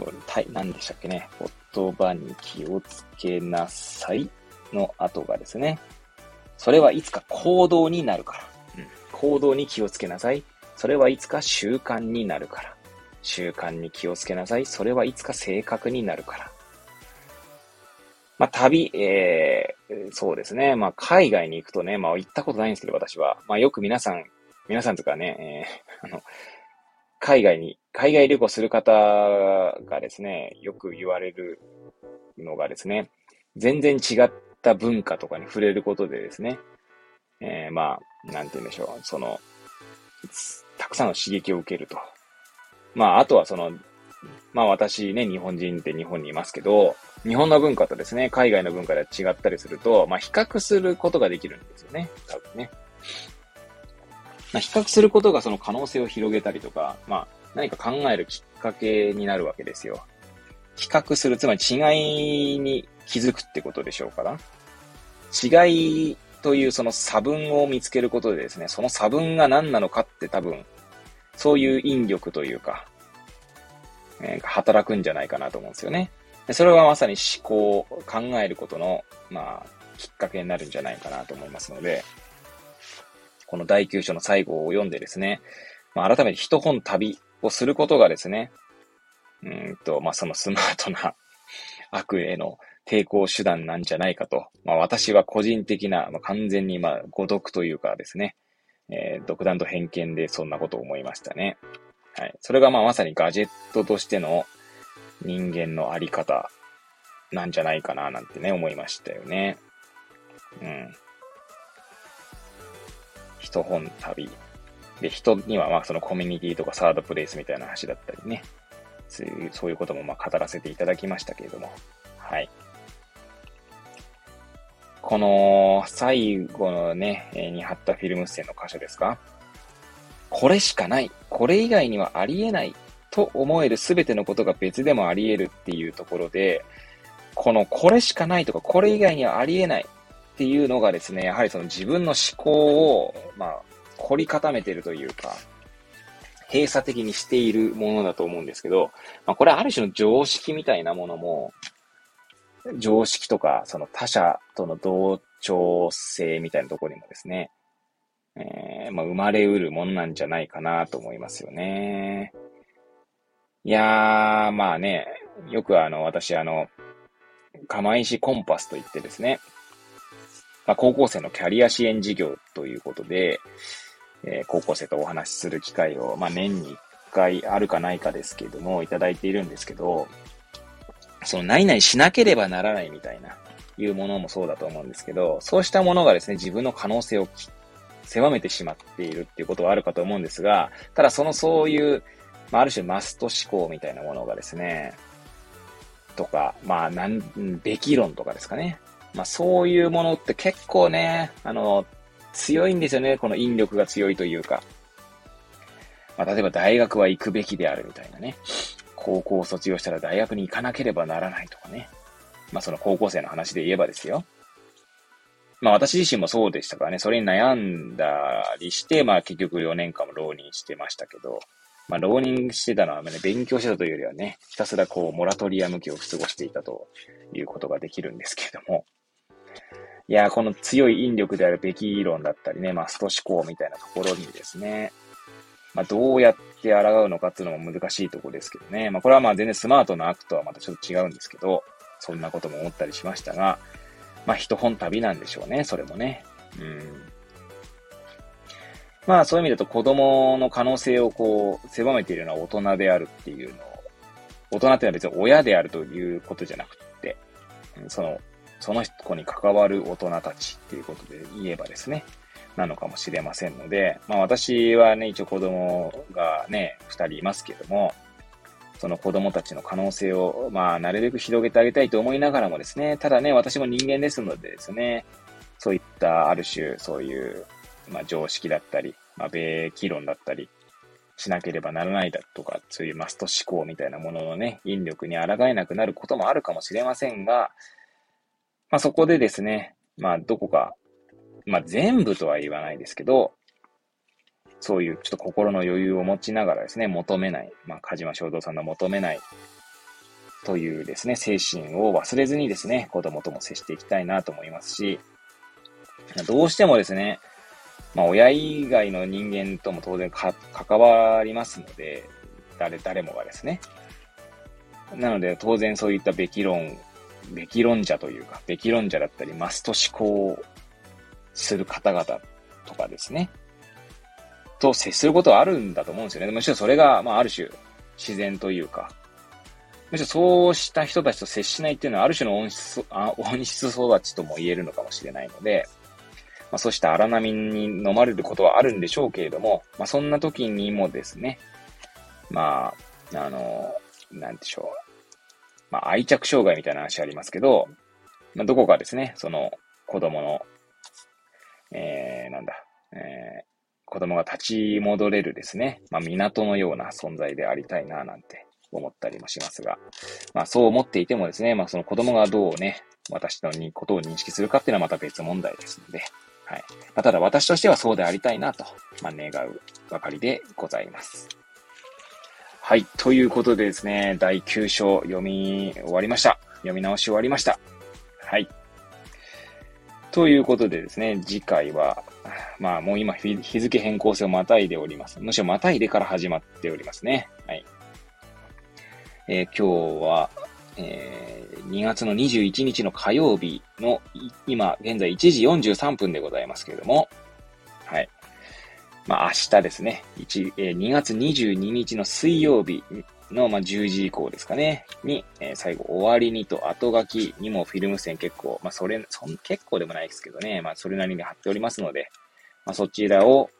そう、たい、何でしたっけね。言葉に気をつけなさいの後がですね。それはいつか行動になるから。うん。行動に気をつけなさい。それはいつか習慣になるから。習慣に気をつけなさい。それはいつか性格になるから。まあ、旅、えー、そうですね。まあ、海外に行くとね、まあ、行ったことないんですけど、私は。まあ、よく皆さん、皆さんとかね、えー、あの、海外に、海外旅行する方がですね、よく言われるのがですね、全然違った文化とかに触れることでですね、えー、まあ、なんて言うんでしょう、その、たくさんの刺激を受けると。まあ、あとはその、まあ私ね、日本人って日本にいますけど、日本の文化とですね、海外の文化で違ったりすると、まあ比較することができるんですよね。多分ね。ま比較することがその可能性を広げたりとか、まあ何か考えるきっかけになるわけですよ。比較する、つまり違いに気づくってことでしょうから。違いというその差分を見つけることでですね、その差分が何なのかって多分、そういう引力というか、えー、働くんじゃないかなと思うんですよね。でそれはまさに思考、考えることの、まあ、きっかけになるんじゃないかなと思いますので、この第9章の最後を読んでですね、まあ、改めて一本旅をすることがですね、うんと、まあ、そのスマートな 悪への抵抗手段なんじゃないかと、まあ、私は個人的な、まあ、完全に、まあ、誤読というかですね、えー、独断と偏見でそんなことを思いましたね。はい。それがまあまさにガジェットとしての人間のあり方なんじゃないかななんてね、思いましたよね。うん。一本旅。で、人にはまあそのコミュニティとかサードプレイスみたいな話だったりね。そういう、そういうこともまあ語らせていただきましたけれども。はい。この最後のね、に貼ったフィルム線の箇所ですか？これしかない。これ以外にはありえないと思える全てのことが別でもあり得るっていうところで、このこれしかないとかこれ以外にはあり得ないっていうのがですね、やはりその自分の思考を、まあ、凝り固めてるというか、閉鎖的にしているものだと思うんですけど、まあ、これはある種の常識みたいなものも、常識とか、その他者との同調性みたいなところにもですね、えー、まあ、生まれうるもんなんじゃないかなと思いますよね。いやー、まあね、よくあの、私あの、釜石コンパスといってですね、まあ、高校生のキャリア支援事業ということで、えー、高校生とお話しする機会を、まあ、年に1回あるかないかですけども、いただいているんですけど、その何々しなければならないみたいな、いうものもそうだと思うんですけど、そうしたものがですね、自分の可能性を狭めてしまっているっていうことはあるかと思うんですが、ただそのそういう、まあ、ある種マスト思考みたいなものがですね、とか、まあ、なん、べき論とかですかね。まあ、そういうものって結構ね、あの、強いんですよね。この引力が強いというか。まあ、例えば大学は行くべきであるみたいなね。高校を卒業したら大学に行かなければならないとかね。まあ、その高校生の話で言えばですよ。まあ私自身もそうでしたからね、それに悩んだりして、まあ結局4年間も浪人してましたけど、まあ浪人してたのはね、勉強してたというよりはね、ひたすらこう、モラトリアム期を過ごしていたということができるんですけれども、いや、この強い引力であるべき理論だったりね、まあスト思考みたいなところにですね、まあどうやって抗うのかっていうのも難しいところですけどね、まあこれはまあ全然スマートな悪とはまたちょっと違うんですけど、そんなことも思ったりしましたが、まあ、一本旅なんでしょうね、それもね。うん。まあ、そういう意味だと子供の可能性をこう、狭めているのは大人であるっていうのを、大人っていうのは別に親であるということじゃなくて、その、その子に関わる大人たちっていうことで言えばですね、なのかもしれませんので、まあ私はね、一応子供がね、二人いますけども、その子供たちの可能性を、まあ、なるべく広げてあげたいと思いながらもですね、ただね、私も人間ですのでですね、そういったある種、そういう、まあ、常識だったり、まあ、米議論だったり、しなければならないだとか、そういうマスト思考みたいなもののね、引力に抗えなくなることもあるかもしれませんが、まあ、そこでですね、まあ、どこか、まあ、全部とは言わないですけど、そういうちょっと心の余裕を持ちながらですね、求めない、まあ、鹿島正道さんの求めないというですね、精神を忘れずにですね、子供とも接していきたいなと思いますし、どうしてもですね、まあ、親以外の人間とも当然関わりますので、誰、誰もがですね。なので、当然そういったべき論、べき論者というか、べき論者だったり、マスト思考する方々とかですね。と接することはあるんだと思うんですよね。むしろそれが、まあ、ある種、自然というか、むしろそうした人たちと接しないっていうのは、ある種の音質、あ音質育ちとも言えるのかもしれないので、まあ、そうした荒波に飲まれることはあるんでしょうけれども、まあ、そんな時にもですね、まあ、あの、なんでしょう。まあ、愛着障害みたいな話ありますけど、まあ、どこかですね、その子供の、えー、なんだ、えー子供が立ち戻れるですね、まあ、港のような存在でありたいな、なんて思ったりもしますが、まあ、そう思っていてもですね、まあ、その子供がどうね、私のにことを認識するかっていうのはまた別問題ですので、はい。まあ、ただ私としてはそうでありたいなと、まあ、願うばかりでございます。はい。ということでですね、第9章読み終わりました。読み直し終わりました。はい。ということでですね、次回は、まあもう今日付変更性をまたいでおります。むしろまたいでから始まっておりますね。はい。えー、今日は、えー、2月の21日の火曜日の、今、現在1時43分でございますけれども、はい。まあ明日ですね、1えー、2月22日の水曜日の、まあ、10時以降ですかね、に、えー、最後、終わりにと後書きにもフィルム線結構、まあ、それ、そん、結構でもないですけどね、まあ、それなりに貼っておりますので、まあ、そちらを、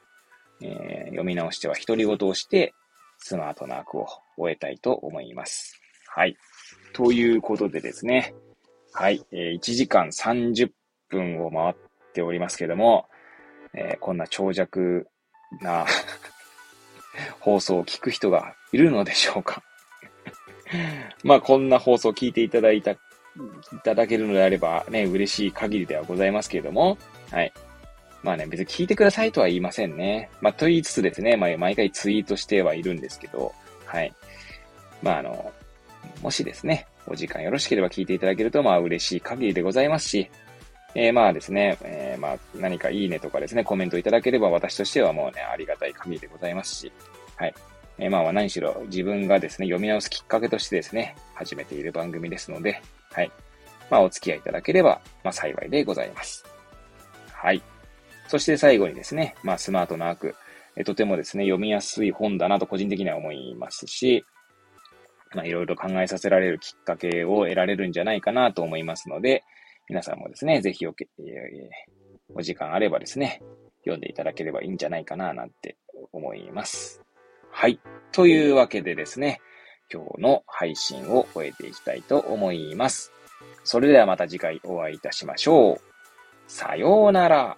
えー、読み直しては独り言をして、スマートな悪を終えたいと思います。はい。ということでですね、はい、えー、1時間30分を回っておりますけども、えー、こんな長尺な放送を聞く人がいるのでしょうか まあ、こんな放送を聞いていただいた、いただけるのであればね、嬉しい限りではございますけれども、はい。まあね、別に聞いてくださいとは言いませんね。まあ、と言いつつですね、まあ、毎回ツイートしてはいるんですけど、はい。まあ、あの、もしですね、お時間よろしければ聞いていただけると、まあ、嬉しい限りでございますし、えー、まあですね、えー、まあ、何かいいねとかですね、コメントいただければ私としてはもうね、ありがたい限りでございますし、はい。えー、まあ何しろ自分がですね、読み直すきっかけとしてですね、始めている番組ですので、はい。まあお付き合いいただければ、まあ幸いでございます。はい。そして最後にですね、まあスマートな悪、えとてもですね、読みやすい本だなと個人的には思いますし、まあいろいろ考えさせられるきっかけを得られるんじゃないかなと思いますので、皆さんもですね、ぜひお、えー、お時間あればですね、読んでいただければいいんじゃないかななんて思います。はい。というわけでですね、今日の配信を終えていきたいと思います。それではまた次回お会いいたしましょう。さようなら。